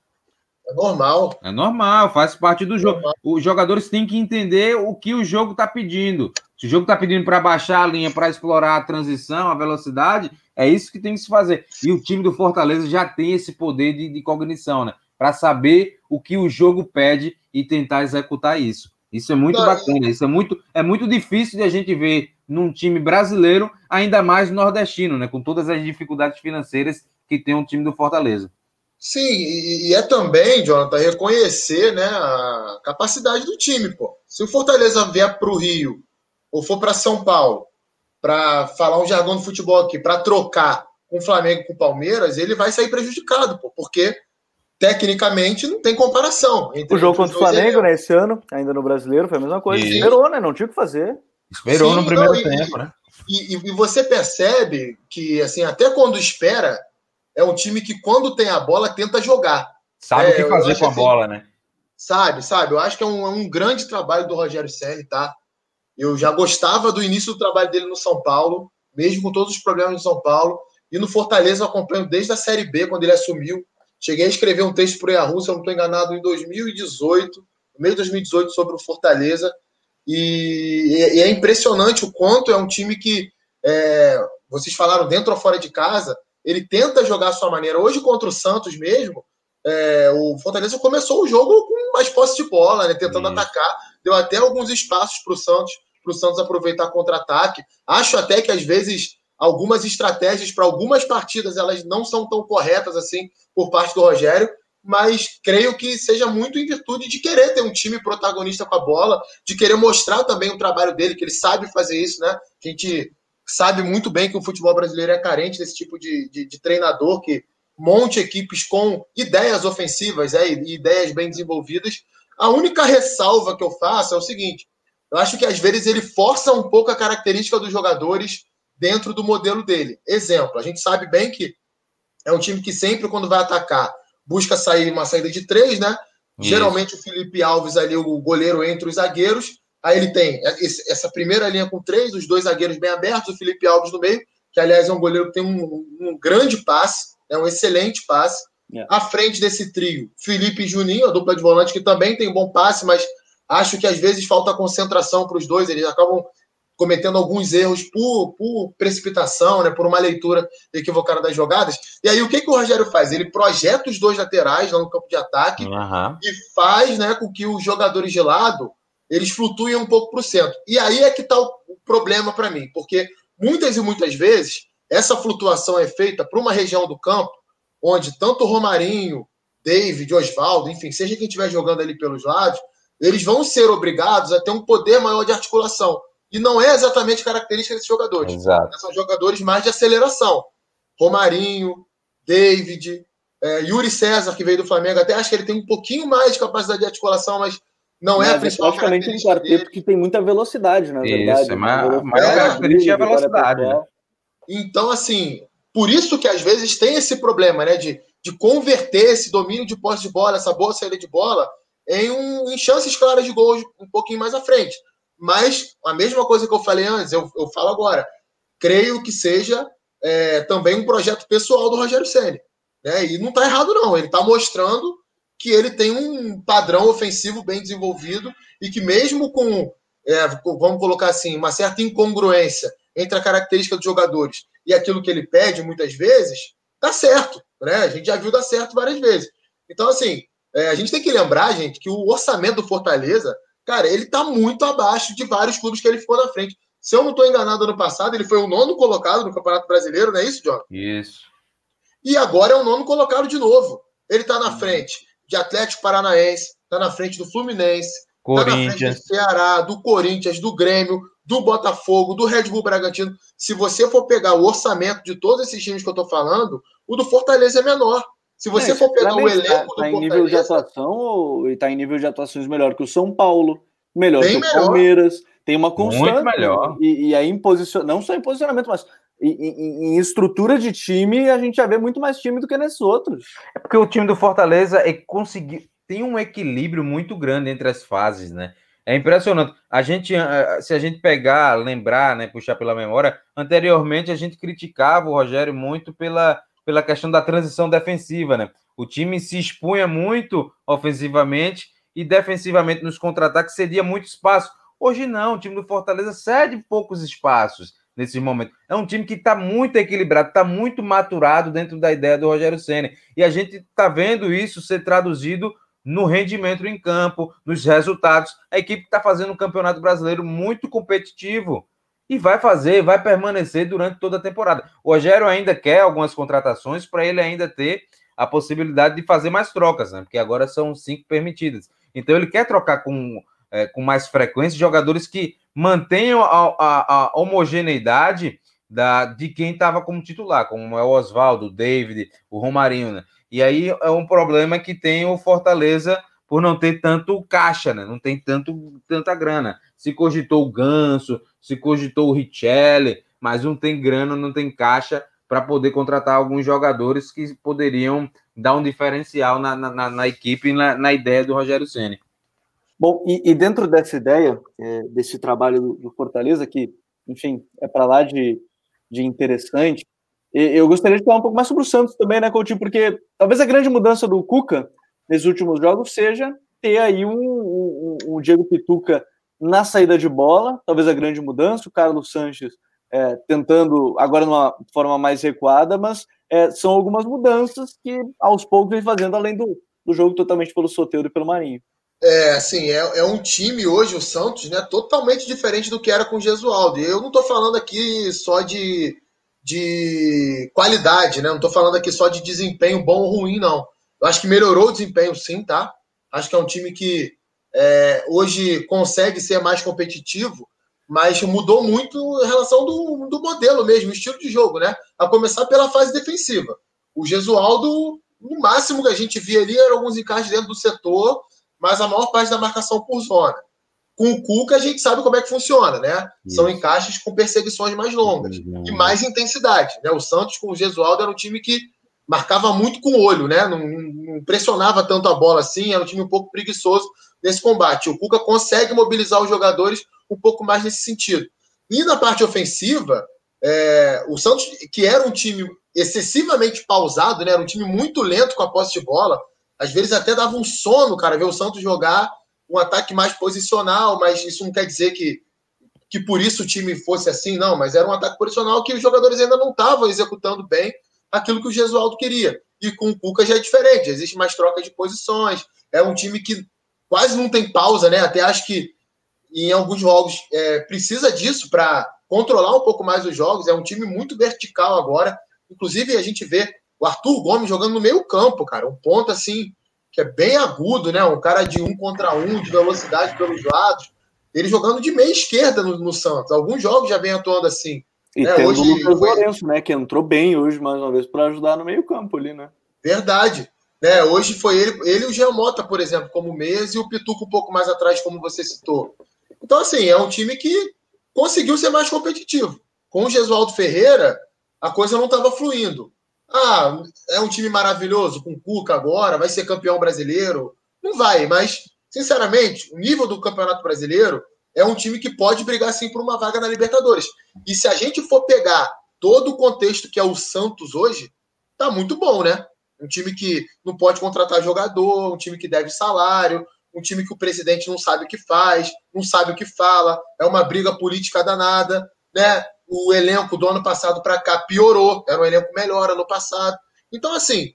É normal. É normal, faz parte do jogo. Os jogadores têm que entender o que o jogo está pedindo. Se o jogo está pedindo para baixar a linha, para explorar a transição, a velocidade, é isso que tem que se fazer. E o time do Fortaleza já tem esse poder de, de cognição, né? Para saber o que o jogo pede e tentar executar isso. Isso é muito Não, bacana. Isso é muito, é muito difícil de a gente ver num time brasileiro, ainda mais nordestino, né? Com todas as dificuldades financeiras que tem o time do Fortaleza. Sim, e é também, Jonathan, reconhecer né, a capacidade do time, pô. Se o Fortaleza vier para o Rio ou for para São Paulo para falar um jargão do futebol aqui, para trocar com o Flamengo com o Palmeiras, ele vai sair prejudicado, pô, porque tecnicamente não tem comparação. o jogo contra o Flamengo, né, esse ano, ainda no brasileiro, foi a mesma coisa. Isso. Esperou, né? Não tinha o que fazer. Esperou Sim, no primeiro não, tempo, né? E, e, você percebe que, assim, até quando espera, é um time que, quando tem a bola, tenta jogar. Sabe é, o que fazer com a assim, bola, né? Sabe, sabe. Eu acho que é um, é um grande trabalho do Rogério Senna, tá? Eu já gostava do início do trabalho dele no São Paulo. mesmo com todos os problemas de São Paulo. E no Fortaleza eu acompanho desde a Série B, quando ele assumiu. Cheguei a escrever um texto para o Yahoo, se eu não estou enganado, em 2018, no meio de 2018, sobre o Fortaleza. E, e, é impressionante o quanto é um time que, é, vocês falaram dentro ou fora de casa, ele tenta jogar a sua maneira. Hoje, contra o Santos mesmo, é, o Fortaleza começou o jogo com mais posse de bola, né, tentando Isso. atacar. Deu até alguns espaços para o Santos, para o Santos aproveitar contra-ataque. Acho até que às vezes algumas estratégias para algumas partidas elas não são tão corretas assim por parte do Rogério, mas creio que seja muito em virtude de querer ter um time protagonista com a bola, de querer mostrar também o trabalho dele, que ele sabe fazer isso, né? A gente sabe muito bem que o futebol brasileiro é carente desse tipo de, de, de treinador que monte equipes com ideias ofensivas é, e ideias bem desenvolvidas. A única ressalva que eu faço é o seguinte: eu acho que às vezes ele força um pouco a característica dos jogadores dentro do modelo dele. Exemplo, a gente sabe bem que é um time que sempre, quando vai atacar, busca sair uma saída de três, né? Isso. Geralmente o Felipe Alves ali, o goleiro entre os zagueiros. Aí ele tem essa primeira linha com três, os dois zagueiros bem abertos, o Felipe Alves no meio, que aliás é um goleiro que tem um, um grande passe, é um excelente passe. Yeah. À frente desse trio, Felipe e Juninho, a dupla de volante, que também tem um bom passe, mas acho que às vezes falta concentração para os dois, eles acabam cometendo alguns erros por, por, precipitação, né, por uma leitura equivocada das jogadas. E aí o que, que o Rogério faz? Ele projeta os dois laterais lá no campo de ataque uhum. e faz né, com que os jogadores de lado eles flutuem um pouco para o centro. E aí é que está o problema para mim, porque muitas e muitas vezes essa flutuação é feita para uma região do campo onde tanto Romarinho, David, Oswaldo, enfim, seja quem estiver jogando ali pelos lados, eles vão ser obrigados a ter um poder maior de articulação. E não é exatamente característica desses jogadores. Exato. São jogadores mais de aceleração. Romarinho, David, é, Yuri César, que veio do Flamengo, até acho que ele tem um pouquinho mais de capacidade de articulação, mas não mas é a principal é praticamente um quarteto que tem muita velocidade, na verdade. Isso, é a maior característica é a velocidade. Né? Então, assim, por isso que às vezes tem esse problema, né, de, de converter esse domínio de posse de bola, essa boa saída de bola, em, um, em chances claras de gols um pouquinho mais à frente. Mas a mesma coisa que eu falei antes, eu, eu falo agora. Creio que seja é, também um projeto pessoal do Rogério Senna. Né? E não está errado, não. Ele está mostrando que ele tem um padrão ofensivo bem desenvolvido e que, mesmo com, é, vamos colocar assim, uma certa incongruência entre a característica dos jogadores e aquilo que ele pede muitas vezes, dá certo. Né? A gente já viu dar certo várias vezes. Então, assim, é, a gente tem que lembrar, gente, que o orçamento do Fortaleza, cara, ele está muito abaixo de vários clubes que ele ficou na frente. Se eu não estou enganado, ano passado ele foi o nono colocado no Campeonato Brasileiro, não é isso, John? Isso. E agora é o nono colocado de novo. Ele está na uhum. frente de Atlético Paranaense, está na frente do Fluminense, está na frente do Ceará, do Corinthians, do Grêmio, do Botafogo, do Red Bull Bragantino. Se você for pegar o orçamento de todos esses times que eu estou falando, o do Fortaleza é menor. Se você é, for pegar o elenco tá, do tá em nível de atuação e está em nível de atuações melhor que o São Paulo, melhor que o melhor. Palmeiras, tem uma constante. Muito melhor. E, e aí em posicionamento, não só em posicionamento, mas em, em, em, estrutura de time, a gente já vê muito mais time do que nesses outros. É porque o time do Fortaleza é conseguir tem um equilíbrio muito grande entre as fases, né? É impressionante. A gente, se a gente pegar, lembrar, né, puxar pela memória, anteriormente a gente criticava o Rogério muito pela, pela questão da transição defensiva, né? O time se expunha muito ofensivamente e defensivamente nos contra-ataques cedia muito espaço. Hoje não, o time do Fortaleza cede poucos espaços nesse momento. É um time que está muito equilibrado, está muito maturado dentro da ideia do Rogério Senna. E a gente está vendo isso ser traduzido no rendimento em campo, nos resultados. A equipe está fazendo um campeonato brasileiro muito competitivo e vai fazer, vai permanecer durante toda a temporada. O Rogério ainda quer algumas contratações para ele ainda ter a possibilidade de fazer mais trocas, né? Porque agora são cinco permitidas. Então ele quer trocar com, é, com mais frequência jogadores que mantenham a, a, a homogeneidade da, de quem estava como titular, como é o Oswaldo, o David, o Romarinho, né? E aí é um problema que tem o Fortaleza por não ter tanto caixa, né? Não tem tanto tanta grana. Se cogitou o Ganso, se cogitou o Richelli, mas não tem grana, não tem caixa para poder contratar alguns jogadores que poderiam dar um diferencial na, na, na equipe e na, na, ideia do Rogério Ceni. Bom, e, e, dentro dessa ideia, é, desse trabalho do, do Fortaleza, que, enfim, é para lá de de interessante. Eu gostaria de falar um pouco mais sobre o Santos também, né, Coutinho? Porque talvez a grande mudança do Cuca nesses últimos jogos seja ter aí um, um, um Diego Pituca na saída de bola, talvez a grande mudança, o Carlos Sanches é, tentando agora numa forma mais recuada, mas é, são algumas mudanças que aos poucos vem fazendo, além do, do jogo totalmente pelo Soteldo e pelo Marinho. É, assim, é, é, um time hoje, o Santos, né, totalmente diferente do que era com o Gesualdo. Eu não estou falando aqui só de, de qualidade, né? Não estou falando aqui só de desempenho bom ou ruim, não. Eu acho que melhorou o desempenho, sim, tá? Acho que é um time que é, hoje consegue ser mais competitivo, mas mudou muito em relação do, do modelo mesmo, estilo de jogo, né? A começar pela fase defensiva. O Gesualdo, no máximo que a gente via ali, eram alguns encaixes dentro do setor mas a maior parte da marcação por zona. Com o Cuca, a gente sabe como é que funciona, né? Isso. São encaixes com perseguições mais longas uhum. e mais intensidade. Né? O Santos, com o Gesualdo, era um time que marcava muito com o olho, né? Não, não, pressionava tanto a bola assim, era um time um pouco preguiçoso nesse combate. O Cuca consegue mobilizar os jogadores um pouco mais nesse sentido. E na parte ofensiva, é, o Santos, que era um time excessivamente pausado, né? Era um time muito lento com a posse de bola, às vezes até dava um sono, cara, ver o Santos jogar um ataque mais posicional, mas isso não quer dizer que, que por isso o time fosse assim, não, mas era um ataque posicional que os jogadores ainda não estavam executando bem aquilo que o Gesualdo queria. E com o Cuca já é diferente, existe mais troca de posições, é um time que quase não tem pausa, né? Até acho que em alguns jogos é, precisa disso para controlar um pouco mais os jogos. É um time muito vertical agora. Inclusive, a gente vê o Arthur Gomes jogando no meio campo, cara. Um ponto assim, que é bem agudo, né? Um cara de um contra um, de velocidade pelos lados. Ele jogando de meia esquerda no, no Santos. Alguns jogos já vem atuando assim. E né? hoje, o Lucas Lourenço, né? Que entrou bem hoje, mais uma vez, para ajudar no meio campo ali, né? Verdade. Né, hoje foi ele, ele e o Mota, por exemplo, como mês, e o Pituco um pouco mais atrás, como você citou. Então, assim, é um time que conseguiu ser mais competitivo. Com o Gesualdo Ferreira, a coisa não estava fluindo. Ah, é um time maravilhoso com o Cuca agora, vai ser campeão brasileiro. Não vai, mas, sinceramente, o nível do Campeonato Brasileiro é um time que pode brigar sim por uma vaga na Libertadores. E se a gente for pegar todo o contexto que é o Santos hoje, tá muito bom, né? Um time que não pode contratar jogador, um time que deve salário, um time que o presidente não sabe o que faz, não sabe o que fala, é uma briga política danada, né? O elenco do ano passado para cá piorou, era um elenco melhor ano passado. Então, assim,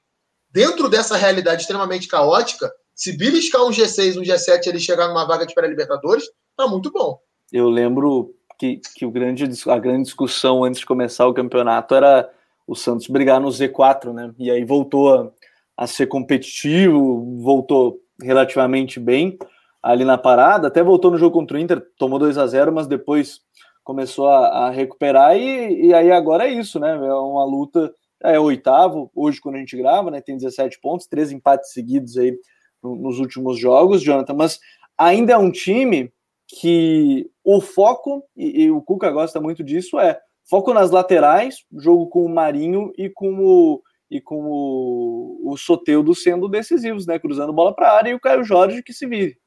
dentro dessa realidade extremamente caótica, se beliscar um G6, um G7 ele chegar numa vaga de pré-libertadores, tá muito bom. Eu lembro que, que o grande, a grande discussão antes de começar o campeonato era o Santos brigar no Z4, né? E aí voltou a, a ser competitivo, voltou relativamente bem ali na parada, até voltou no jogo contra o Inter, tomou 2 a 0 mas depois começou a, a recuperar e, e, aí agora é isso, né? É uma luta, é oitavo, hoje quando a gente grava, né? Tem 17 pontos, três empates seguidos aí nos últimos jogos, Jonathan, mas ainda é um time que o foco, e, e o Cuca gosta muito disso, é foco nas laterais, jogo com o Marinho e com o e com o, o Soteudo sendo decisivos, né? Cruzando bola para a área e o Caio Jorge que se vive.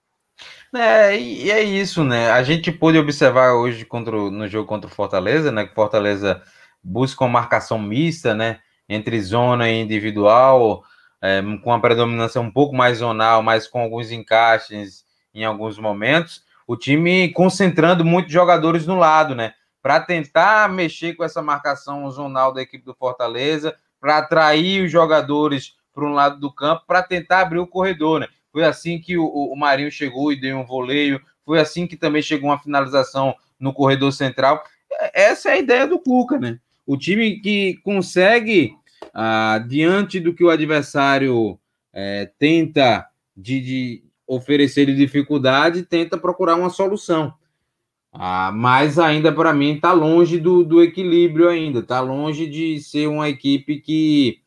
É, e é isso, né? A gente pôde observar hoje contra, no jogo contra o Fortaleza, né? Que Fortaleza busca uma marcação mista, né? Entre zona e individual, é, com uma predominância um pouco mais zonal, mas com alguns encaixes em alguns momentos. O time concentrando muitos jogadores no lado, né? Para tentar mexer com essa marcação zonal da equipe do Fortaleza, para atrair os jogadores para um lado do campo, para tentar abrir o corredor, né? Foi assim que o, o Marinho chegou e deu um voleio. Foi assim que também chegou uma finalização no corredor central. Essa é a ideia do Cuca, né? O time que consegue, ah, diante do que o adversário é, tenta de, de oferecer de dificuldade, tenta procurar uma solução. Ah, mas ainda para mim está longe do, do equilíbrio ainda, está longe de ser uma equipe que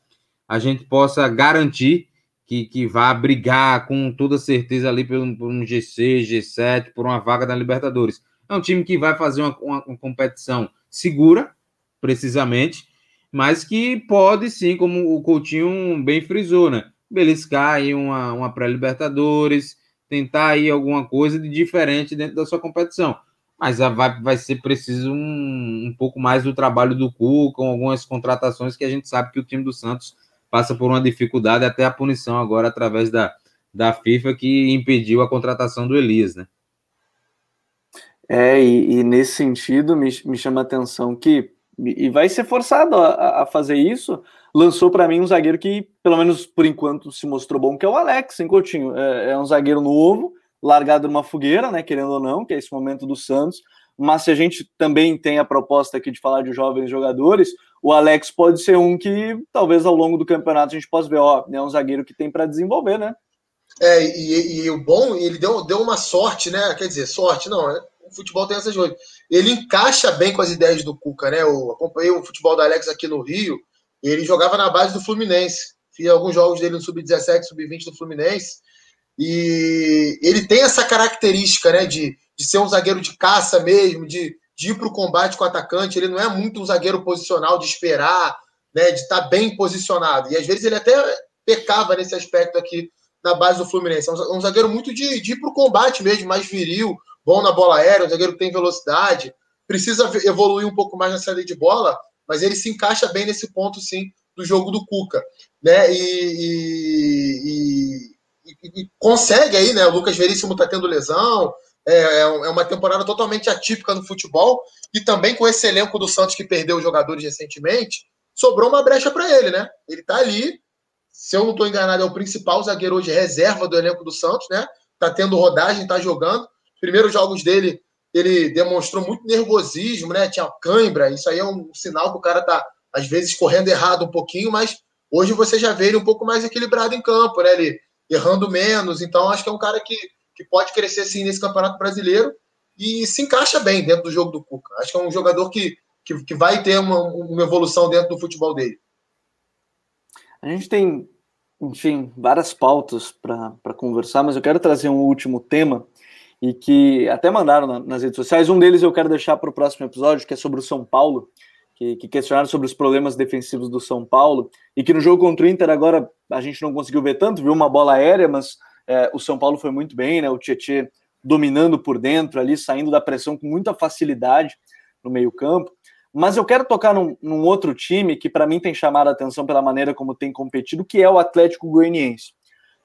a gente possa garantir que, que vá brigar com toda certeza ali por um, por um G6, G7, por uma vaga da Libertadores. É um time que vai fazer uma, uma, uma competição segura, precisamente, mas que pode sim, como o Coutinho bem frisou, né? Beliscar aí uma, uma pré-Libertadores, tentar aí alguma coisa de diferente dentro da sua competição. mas vai, vai ser preciso um, um pouco mais do trabalho do Cu, com algumas contratações que a gente sabe que o time do Santos passa por uma dificuldade, até a punição agora através da, da FIFA que impediu a contratação do Elias, né? É, e, e nesse sentido me, me chama a atenção que, e vai ser forçado a, a fazer isso, lançou para mim um zagueiro que, pelo menos por enquanto, se mostrou bom, que é o Alex, hein, Coutinho? É, é um zagueiro novo, largado numa fogueira, né, querendo ou não, que é esse momento do Santos, mas se a gente também tem a proposta aqui de falar de jovens jogadores, o Alex pode ser um que talvez ao longo do campeonato a gente possa ver, ó, é um zagueiro que tem para desenvolver, né? É, e, e, o bom, ele deu, deu uma sorte, né? Quer dizer, sorte não, né? O futebol tem essas coisas. Ele encaixa bem com as ideias do Cuca, né? Eu acompanhei o futebol do Alex aqui no Rio, ele jogava na base do Fluminense. Fiz alguns jogos dele no Sub-17, Sub-20 do Fluminense. E ele tem essa característica, né, de, de ser um zagueiro de caça mesmo, de, de ir para o combate com o atacante. Ele não é muito um zagueiro posicional, de esperar, né, de estar tá bem posicionado. E às vezes ele até pecava nesse aspecto aqui na base do Fluminense. É um zagueiro muito de, de ir para o combate mesmo, mais viril, bom na bola aérea, um zagueiro que tem velocidade. Precisa evoluir um pouco mais na saída de bola, mas ele se encaixa bem nesse ponto, sim, do jogo do Cuca. Né? E, e, e, e consegue aí, né? O Lucas Veríssimo está tendo lesão, é, é, é uma temporada totalmente atípica no futebol, e também com esse elenco do Santos que perdeu os jogadores recentemente, sobrou uma brecha para ele, né? Ele está ali, se eu não estou enganado, é o principal zagueiro hoje reserva do elenco do Santos, né? Tá tendo rodagem, tá jogando. Primeiros jogos dele, ele demonstrou muito nervosismo, né? Tinha cãibra, isso aí é um sinal que o cara tá, às vezes, correndo errado um pouquinho, mas hoje você já vê ele um pouco mais equilibrado em campo, né? Ele errando menos, então acho que é um cara que, que pode crescer sim nesse Campeonato Brasileiro e se encaixa bem dentro do jogo do Cuca. Acho que é um jogador que, que, que vai ter uma, uma evolução dentro do futebol dele. A gente tem, enfim, várias pautas para conversar, mas eu quero trazer um último tema e que até mandaram na, nas redes sociais. Um deles eu quero deixar para o próximo episódio, que é sobre o São Paulo, que, que, questionaram sobre os problemas defensivos do São Paulo, e que no jogo contra o Inter agora a gente não conseguiu ver tanto, viu uma bola aérea, mas é, o São Paulo foi muito bem, né? O Tietchan dominando por dentro ali, saindo da pressão com muita facilidade no meio-campo. Mas eu quero tocar num, num outro time que para mim tem chamado a atenção pela maneira como tem competido, que é o Atlético Goianiense.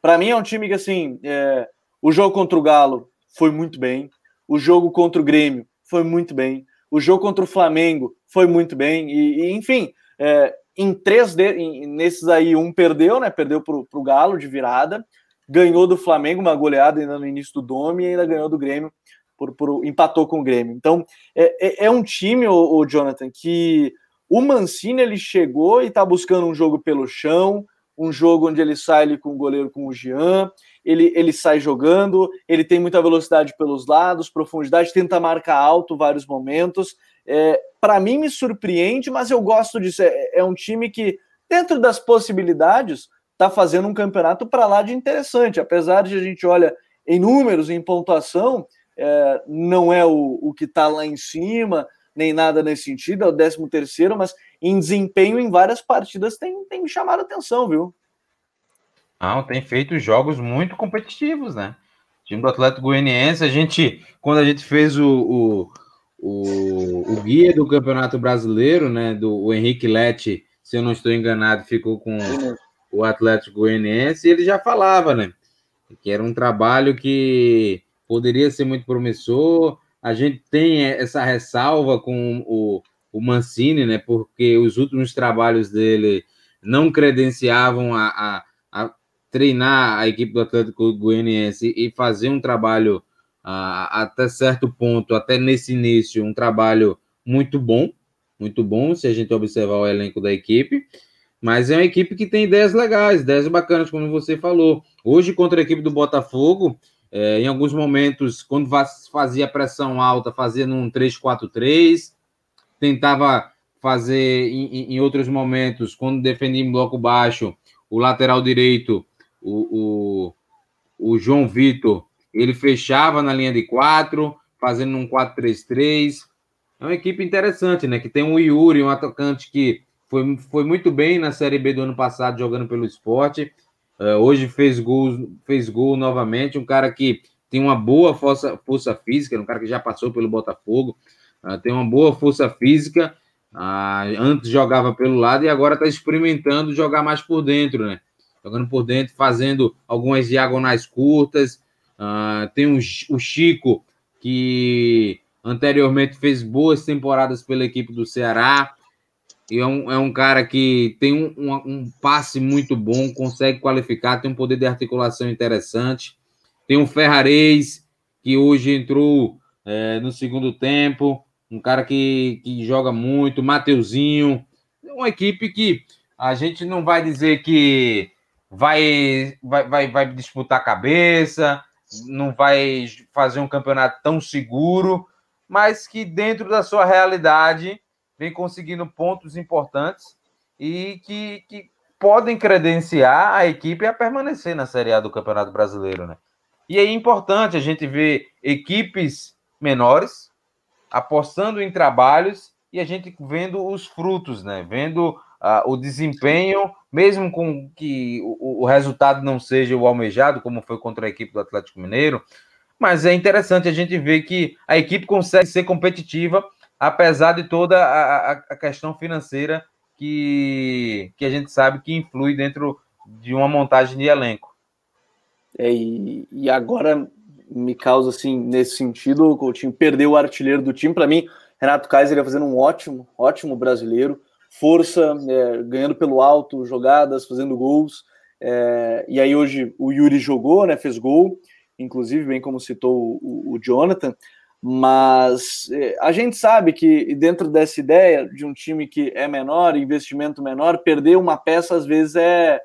Para mim é um time que assim, é, o jogo contra o Galo foi muito bem. O jogo contra o Grêmio foi muito bem. O jogo contra o Flamengo foi muito bem. E, e enfim, é, em três de, em, nesses aí, um perdeu, né? Perdeu para o Galo de virada. Ganhou do Flamengo uma goleada ainda no início do Dome e ainda ganhou do Grêmio, por, por empatou com o Grêmio. Então, é, é, é um time, o, o Jonathan, que o Mancini ele chegou e está buscando um jogo pelo chão, um jogo onde ele sai ali com o goleiro com o Jean, ele, ele sai jogando, ele tem muita velocidade pelos lados, profundidade, tenta marcar alto vários momentos. É, Para mim, me surpreende, mas eu gosto disso. É, é um time que, dentro das possibilidades, está fazendo um campeonato para lá de interessante. Apesar de a gente olha em números, em pontuação, é, não é o, o que está lá em cima, nem nada nesse sentido, é o 13 terceiro, mas em desempenho em várias partidas tem, tem me chamado a atenção, viu? Não, tem feito jogos muito competitivos, né? O time do Atlético Goianiense, a gente, quando a gente fez o, o, o, o guia do Campeonato Brasileiro, né? Do o Henrique Lete, se eu não estou enganado, ficou com o Atlético Goianiense, ele já falava, né? Que era um trabalho que poderia ser muito promissor. A gente tem essa ressalva com o, o Mancini, né? Porque os últimos trabalhos dele não credenciavam a, a treinar a equipe do Atlético Goianiense e fazer um trabalho uh, até certo ponto, até nesse início, um trabalho muito bom, muito bom, se a gente observar o elenco da equipe. Mas é uma equipe que tem ideias legais, ideias bacanas, como você falou. Hoje, contra a equipe do Botafogo, é, em alguns momentos, quando fazia pressão alta, fazia num 3-4-3, tentava fazer em, em, outros momentos, quando defendia em bloco baixo, o lateral direito o, o, o João Vitor, ele fechava na linha de quatro, fazendo um 4-3-3. É uma equipe interessante, né? Que tem um Yuri, um atacante que foi, foi muito bem na Série B do ano passado, jogando pelo esporte. Uh, hoje fez gol, fez gol novamente. Um cara que tem uma boa força, força física, um cara que já passou pelo Botafogo, uh, tem uma boa força física. Uh, antes jogava pelo lado e agora está experimentando jogar mais por dentro, né? Jogando por dentro, fazendo algumas diagonais curtas. Uh, tem o, o Chico, que anteriormente fez boas temporadas pela equipe do Ceará. E é um, é um cara que tem um, um, um, passe muito bom, consegue qualificar, tem um poder de articulação interessante. Tem o Ferrarez, que hoje entrou é, no segundo tempo, um cara que, que joga muito, Mateuzinho. É uma equipe que a gente não vai dizer que vai, vai, vai, vai disputar cabeça, não vai fazer um campeonato tão seguro, mas que dentro da sua realidade vem conseguindo pontos importantes e que, que podem credenciar a equipe a permanecer na Série A do Campeonato Brasileiro, né? E é importante a gente ver equipes menores apostando em trabalhos e a gente vendo os frutos, né? Vendo uh, o desempenho, mesmo com que o, o, resultado não seja o almejado, como foi contra a equipe do Atlético Mineiro, mas é interessante a gente ver que a equipe consegue ser competitiva apesar de toda a, a, questão financeira que, que a gente sabe que influi dentro de uma montagem de elenco. É, e, e agora me causa, assim, nesse sentido, o Coutinho perdeu o artilheiro do time. Para mim, Renato Kaiser ia fazendo um ótimo, ótimo brasileiro. Força, é, ganhando pelo alto, jogadas, fazendo gols. É, e aí hoje o Yuri jogou, né, fez gol, inclusive, bem como citou o, o Jonathan. Mas é, a gente sabe que dentro dessa ideia de um time que é menor, investimento menor, perder uma peça às vezes é,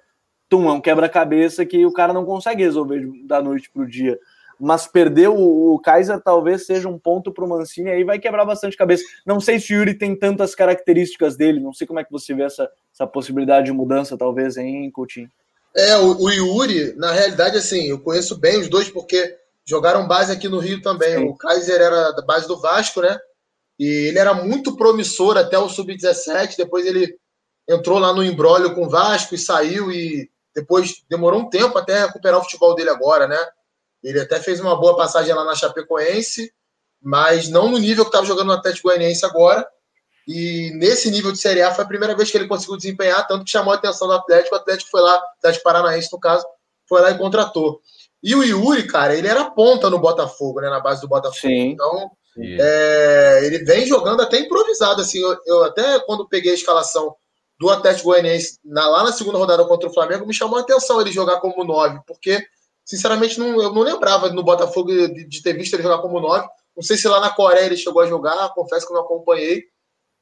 tum, é um quebra-cabeça que o cara não consegue resolver da noite para o dia. Mas perder o, o Kaiser talvez seja um ponto para o Mancini aí vai quebrar bastante cabeça. Não sei se o Yuri tem tantas características dele, não sei como é que você vê essa, essa possibilidade de mudança, talvez, em Coutinho. É, o, o Yuri, na realidade, assim, eu conheço bem os dois porque jogaram base aqui no Rio também. Sim. O Kaiser era da base do Vasco, né? E ele era muito promissor até o sub-17. Depois ele entrou lá no embrólio com o Vasco e saiu. E depois demorou um tempo até recuperar o futebol dele agora, né? Ele até fez uma boa passagem lá na Chapecoense, mas não no nível que estava jogando no Atlético Goianiense agora. E nesse nível de Série A foi a primeira vez que ele conseguiu desempenhar, tanto que chamou a atenção do Atlético. O Atlético foi lá, o Atlético Paranaense, no caso, foi lá e contratou. E o Yuri, cara, ele era ponta no Botafogo, né? Na base do Botafogo. Sim. Então, é, ele vem jogando até improvisado, assim. Eu, eu, até quando peguei a escalação do Atlético Goianiense na, lá na segunda rodada contra o Flamengo, me chamou a atenção ele jogar como nove, porque, sinceramente, não, eu não lembrava no Botafogo de, de, ter visto ele jogar como nove. Não sei se lá na Coreia ele chegou a jogar, confesso que não acompanhei.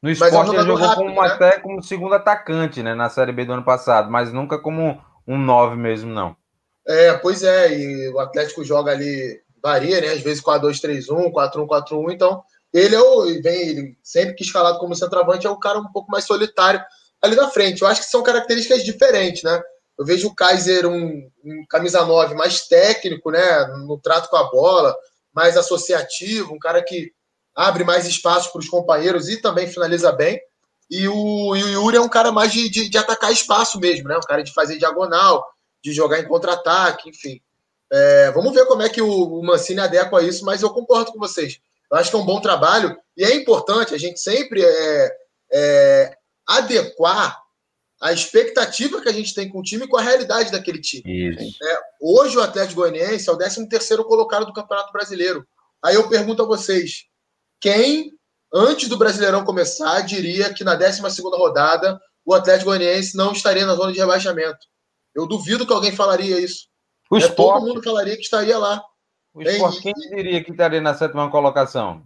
No esporte é um ele jogou rápido, como, né? até como segundo atacante, né? Na Série B do ano passado, mas nunca como um nove mesmo, não. É, pois é, e o Atlético joga ali, varia, né? Às vezes 4-2-3-1, 4-1, 4-1, então ele é o. Vem, ele, sempre que escalado como centroavante, é o cara um pouco mais solitário ali na frente. Eu acho que são características diferentes, né? Eu vejo o Kaiser um, um camisa 9 mais técnico, né? No trato com a bola, mais associativo, um cara que abre mais espaço para os companheiros e também finaliza bem. E o, e o Yuri é um cara mais de, de, de, atacar espaço mesmo, né? Um cara de fazer diagonal, de jogar em contra-ataque, enfim. É, vamos ver como é que o, o Mancini adequa a isso, mas eu concordo com vocês. Eu acho que é um bom trabalho e é importante a gente sempre é, é, adequar a expectativa que a gente tem com o time com a realidade daquele time. É, hoje o Atlético Goianiense é o 13 terceiro colocado do Campeonato Brasileiro. Aí eu pergunto a vocês, quem, antes do Brasileirão começar, diria que na 12 segunda rodada o Atlético Goianiense não estaria na zona de rebaixamento? Eu duvido que alguém falaria isso. O é, esporte... Todo mundo falaria que estaria lá. O esporte, quem diria que estaria na sétima colocação?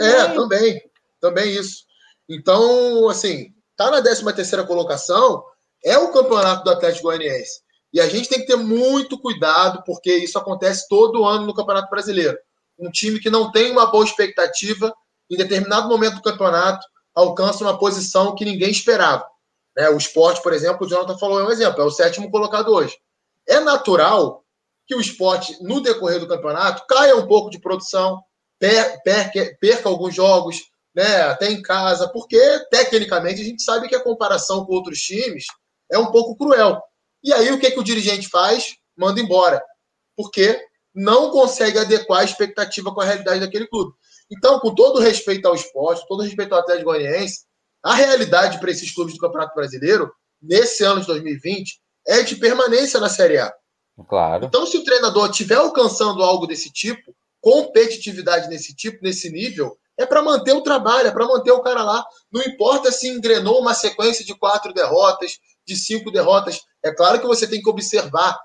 É, também. Também isso. Então, assim, tá na 13 terceira colocação, é o campeonato do Atlético Goianiense. E a gente tem que ter muito cuidado, porque isso acontece todo ano no Campeonato Brasileiro. Um time que não tem uma boa expectativa, em determinado momento do campeonato, alcança uma posição que ninguém esperava. Né? O esporte, por exemplo, o Jonathan falou, é um exemplo, é o sétimo colocado hoje. É natural que o esporte, no decorrer do campeonato, caia um pouco de produção, per, perca, perca alguns jogos, né, até em casa, porque, tecnicamente, a gente sabe que a comparação com outros times é um pouco cruel. E aí, o que, que o dirigente faz? Manda embora. Porque não consegue adequar a expectativa com a realidade daquele clube. Então, com todo respeito ao esporte, todo respeito ao Atlético Goianiense, a realidade para esses clubes do Campeonato Brasileiro, nesse ano de 2020, é de permanência na Série A. Claro. Então, se o treinador estiver alcançando algo desse tipo, competitividade nesse tipo, nesse nível, é para manter o trabalho, é para manter o cara lá. Não importa se engrenou uma sequência de quatro derrotas, de cinco derrotas. É claro que você tem que observar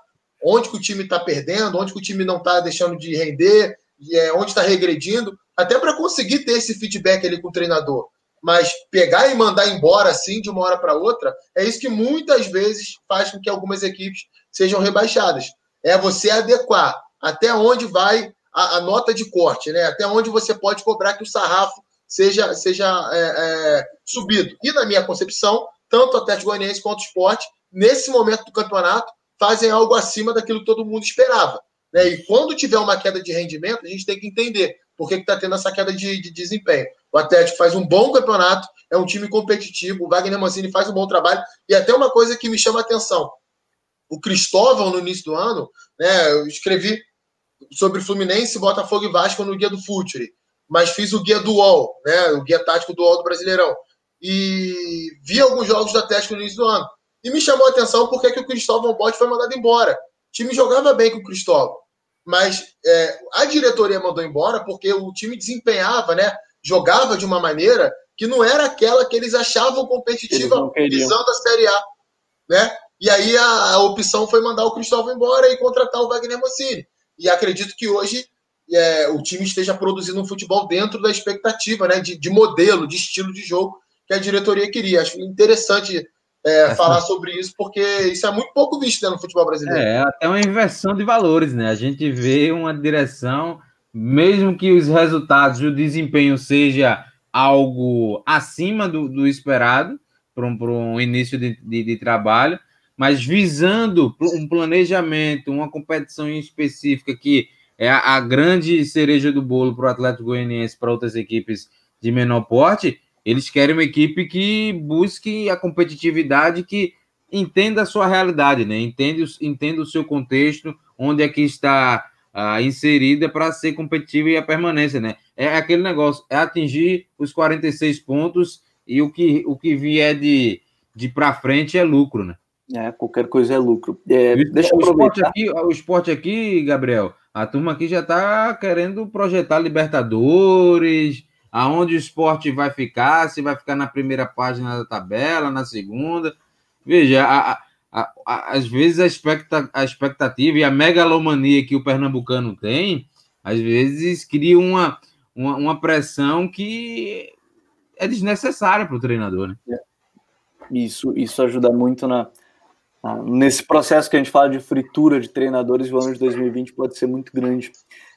onde que o time está perdendo, onde que o time não está deixando de render, é, onde está regredindo, até para conseguir ter esse feedback ali com o treinador. Mas pegar e mandar embora assim de uma hora para outra, é isso que muitas vezes faz com que algumas equipes sejam rebaixadas. É você adequar até onde vai a, a nota de corte, né? Até onde você pode cobrar que o sarrafo seja, seja é, é, subido. E na minha concepção, tanto o Atlético Goianiense quanto o esporte, nesse momento do campeonato, fazem algo acima daquilo que todo mundo esperava. Né? E quando tiver uma queda de rendimento, a gente tem que entender por que está tendo essa queda de, de, desempenho. O Atlético faz um bom campeonato, é um time competitivo, o Wagner Mancini faz um bom trabalho, e até uma coisa que me chama a atenção. O Cristóvão, no início do ano, né, eu escrevi sobre Fluminense, Botafogo e Vasco no guia do Futuri, mas fiz o guia do UOL, né, o guia tático do UOL do Brasileirão, e vi alguns jogos do Atlético no início do ano. E me chamou a atenção porque que o Cristóvão Bote foi mandado embora. O time jogava bem com o Cristóvão mas é, a diretoria mandou embora porque o time desempenhava, né? Jogava de uma maneira que não era aquela que eles achavam competitiva visando a Série A, né? E aí a, a, opção foi mandar o Cristóvão embora e contratar o Wagner Mancini. E acredito que hoje é, o time esteja produzindo um futebol dentro da expectativa, né? De, de modelo, de estilo de jogo que a diretoria queria. Acho interessante é, falar sobre isso, porque isso é muito pouco visto né, no futebol brasileiro. É, até uma inversão de valores, né? A gente vê uma direção, mesmo que os resultados o desempenho seja algo acima do, do esperado para um, um, início de, de, de, trabalho, mas visando um planejamento, uma competição específica que é a, a grande cereja do bolo para o Atlético Goianiense, para outras equipes de menor porte, eles querem uma equipe que busque a competitividade, que entenda a sua realidade, né? Entende, entenda o seu contexto, onde é que está uh, inserida para ser competitiva e a permanência, né? É aquele negócio, é atingir os 46 pontos e o que, o que vier de, de para frente é lucro, né? É, qualquer coisa é lucro. É, deixa eu aproveitar. Esporte aqui, o esporte aqui, Gabriel, a turma aqui já está querendo projetar Libertadores, aonde o esporte vai ficar, se vai ficar na primeira página da tabela, na segunda. Veja, a, a, a, às vezes a, expecta, a expectativa e a megalomania que o pernambucano tem, às vezes cria uma, uma, uma pressão que é desnecessária para o treinador. Né? É. Isso, isso ajuda muito na, nesse processo que a gente fala de fritura de treinadores. O ano de 2020 pode ser muito grande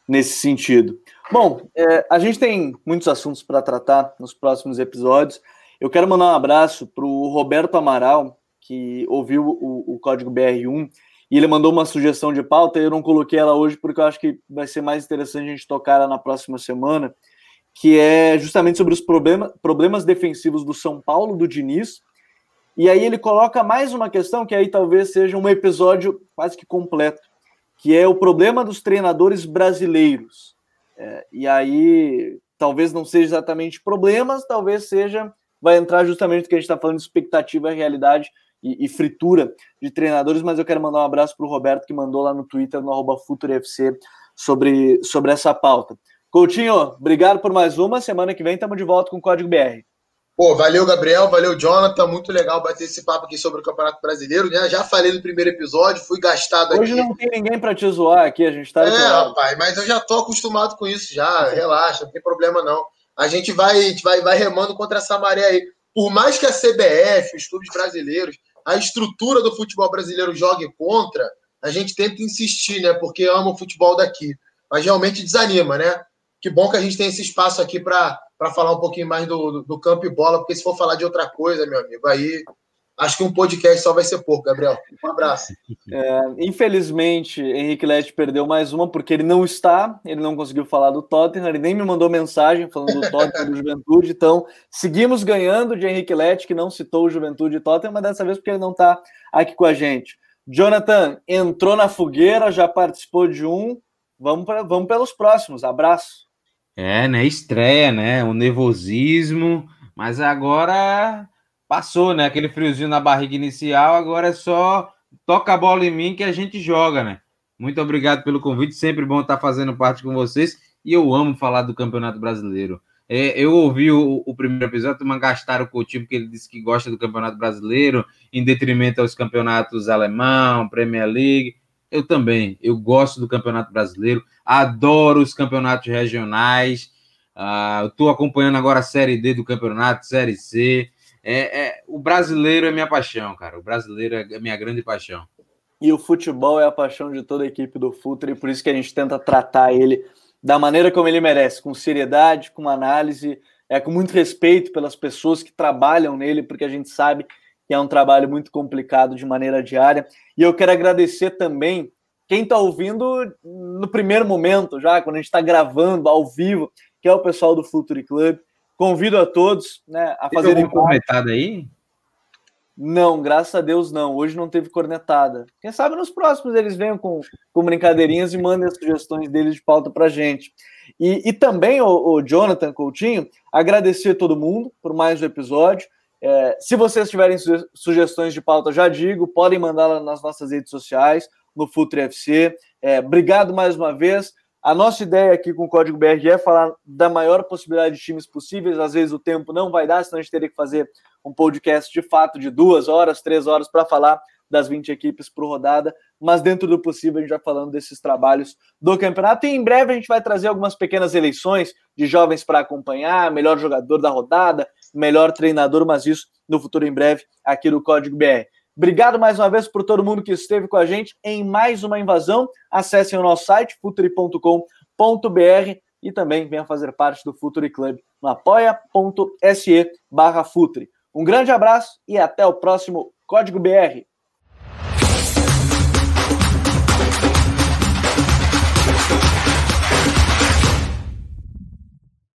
nesse sentido. Bom, é, a gente tem muitos assuntos para tratar nos próximos episódios. Eu quero mandar um abraço para o Roberto Amaral, que ouviu o, o, Código BR1 e ele mandou uma sugestão de pauta. Eu não coloquei ela hoje porque eu acho que vai ser mais interessante a gente tocar ela na próxima semana, que é justamente sobre os problema, problemas defensivos do São Paulo, do Diniz. E aí ele coloca mais uma questão que aí talvez seja um episódio quase que completo, que é o problema dos treinadores brasileiros. É, e aí, talvez não seja exatamente problemas, talvez seja, vai entrar justamente o que a gente está falando de expectativa, realidade e, e, fritura de treinadores, mas eu quero mandar um abraço para o Roberto, que mandou lá no Twitter, no arroba FuturoFC, sobre, sobre essa pauta. Coutinho, obrigado por mais uma. Semana que vem estamos de volta com o Código BR. Pô, valeu, Gabriel, valeu, Jonathan. Muito legal bater esse papo aqui sobre o Campeonato Brasileiro. Né? Já falei no primeiro episódio, fui gastado Hoje aqui. Hoje não tem ninguém para te zoar aqui, a gente tá. É, rapaz, mas eu já tô acostumado com isso já. Relaxa, não tem problema não. A gente vai, a gente vai, vai remando contra essa maré aí. Por mais que a CBF, os clubes brasileiros, a estrutura do futebol brasileiro jogue contra, a gente tenta insistir, né? Porque ama o futebol daqui. Mas realmente desanima, né? Que bom que a gente tem esse espaço aqui para falar um pouquinho mais do, do, do, campo e bola, porque se for falar de outra coisa, meu amigo, aí acho que um podcast só vai ser pouco, Gabriel. Um abraço. É, infelizmente, Henrique Lete perdeu mais uma, porque ele não está, ele não conseguiu falar do Tottenham, ele nem me mandou mensagem falando do Tottenham do <laughs> Juventude, então seguimos ganhando de Henrique Lete, que não citou o Juventude e Tottenham, mas dessa vez porque ele não está aqui com a gente. Jonathan entrou na fogueira, já participou de um, vamos, pra, vamos pelos próximos. Abraço. É, né? Estreia, né? O nervosismo, mas agora passou, né? Aquele friozinho na barriga inicial, agora é só toca a bola em mim que a gente joga, né? Muito obrigado pelo convite, sempre bom estar fazendo parte com vocês e eu amo falar do Campeonato Brasileiro. É, eu ouvi o, o, primeiro episódio, mas gastaram o Coutinho porque ele disse que gosta do Campeonato Brasileiro, em detrimento aos campeonatos alemão, Premier League. Eu também, eu gosto do Campeonato Brasileiro, adoro os campeonatos regionais. Uh, Estou acompanhando agora a Série D do campeonato, Série C. É, é, o brasileiro é minha paixão, cara. O brasileiro é minha grande paixão. E o futebol é a paixão de toda a equipe do Futre, e por isso que a gente tenta tratar ele da maneira como ele merece, com seriedade, com análise, é, com muito respeito pelas pessoas que trabalham nele, porque a gente sabe que é um trabalho muito complicado de maneira diária. E eu quero agradecer também quem está ouvindo no primeiro momento, já quando a gente está gravando ao vivo, que é o pessoal do Futuri Club. Convido a todos né, a fazerem. Tem cornetada aí? Não, graças a Deus não. Hoje não teve cornetada. Quem sabe nos próximos eles venham com, com brincadeirinhas e mandem as sugestões deles de pauta para gente. E, e também, o, o, Jonathan Coutinho, agradecer a todo mundo por mais um episódio. É, se vocês tiverem sugestões de pauta, já digo, podem mandá-la nas nossas redes sociais, no Futre FC. É, obrigado mais uma vez. A nossa ideia aqui com o Código BR é falar da maior possibilidade de times possíveis. Às vezes o tempo não vai dar, senão a gente teria que fazer um podcast de fato de duas horas, três horas para falar das 20 equipes por rodada, mas dentro do possível a gente vai falando desses trabalhos do campeonato e em breve a gente vai trazer algumas pequenas eleições de jovens para acompanhar, melhor jogador da rodada, melhor treinador, mas isso no futuro em breve aqui no Código BR. Obrigado mais uma vez por todo mundo que esteve com a gente em mais uma invasão. Acessem o nosso site, futuri.com.br e também venham fazer parte do Futuri Club no apoia.se barra Futuri. Um grande abraço e até o próximo Código BR.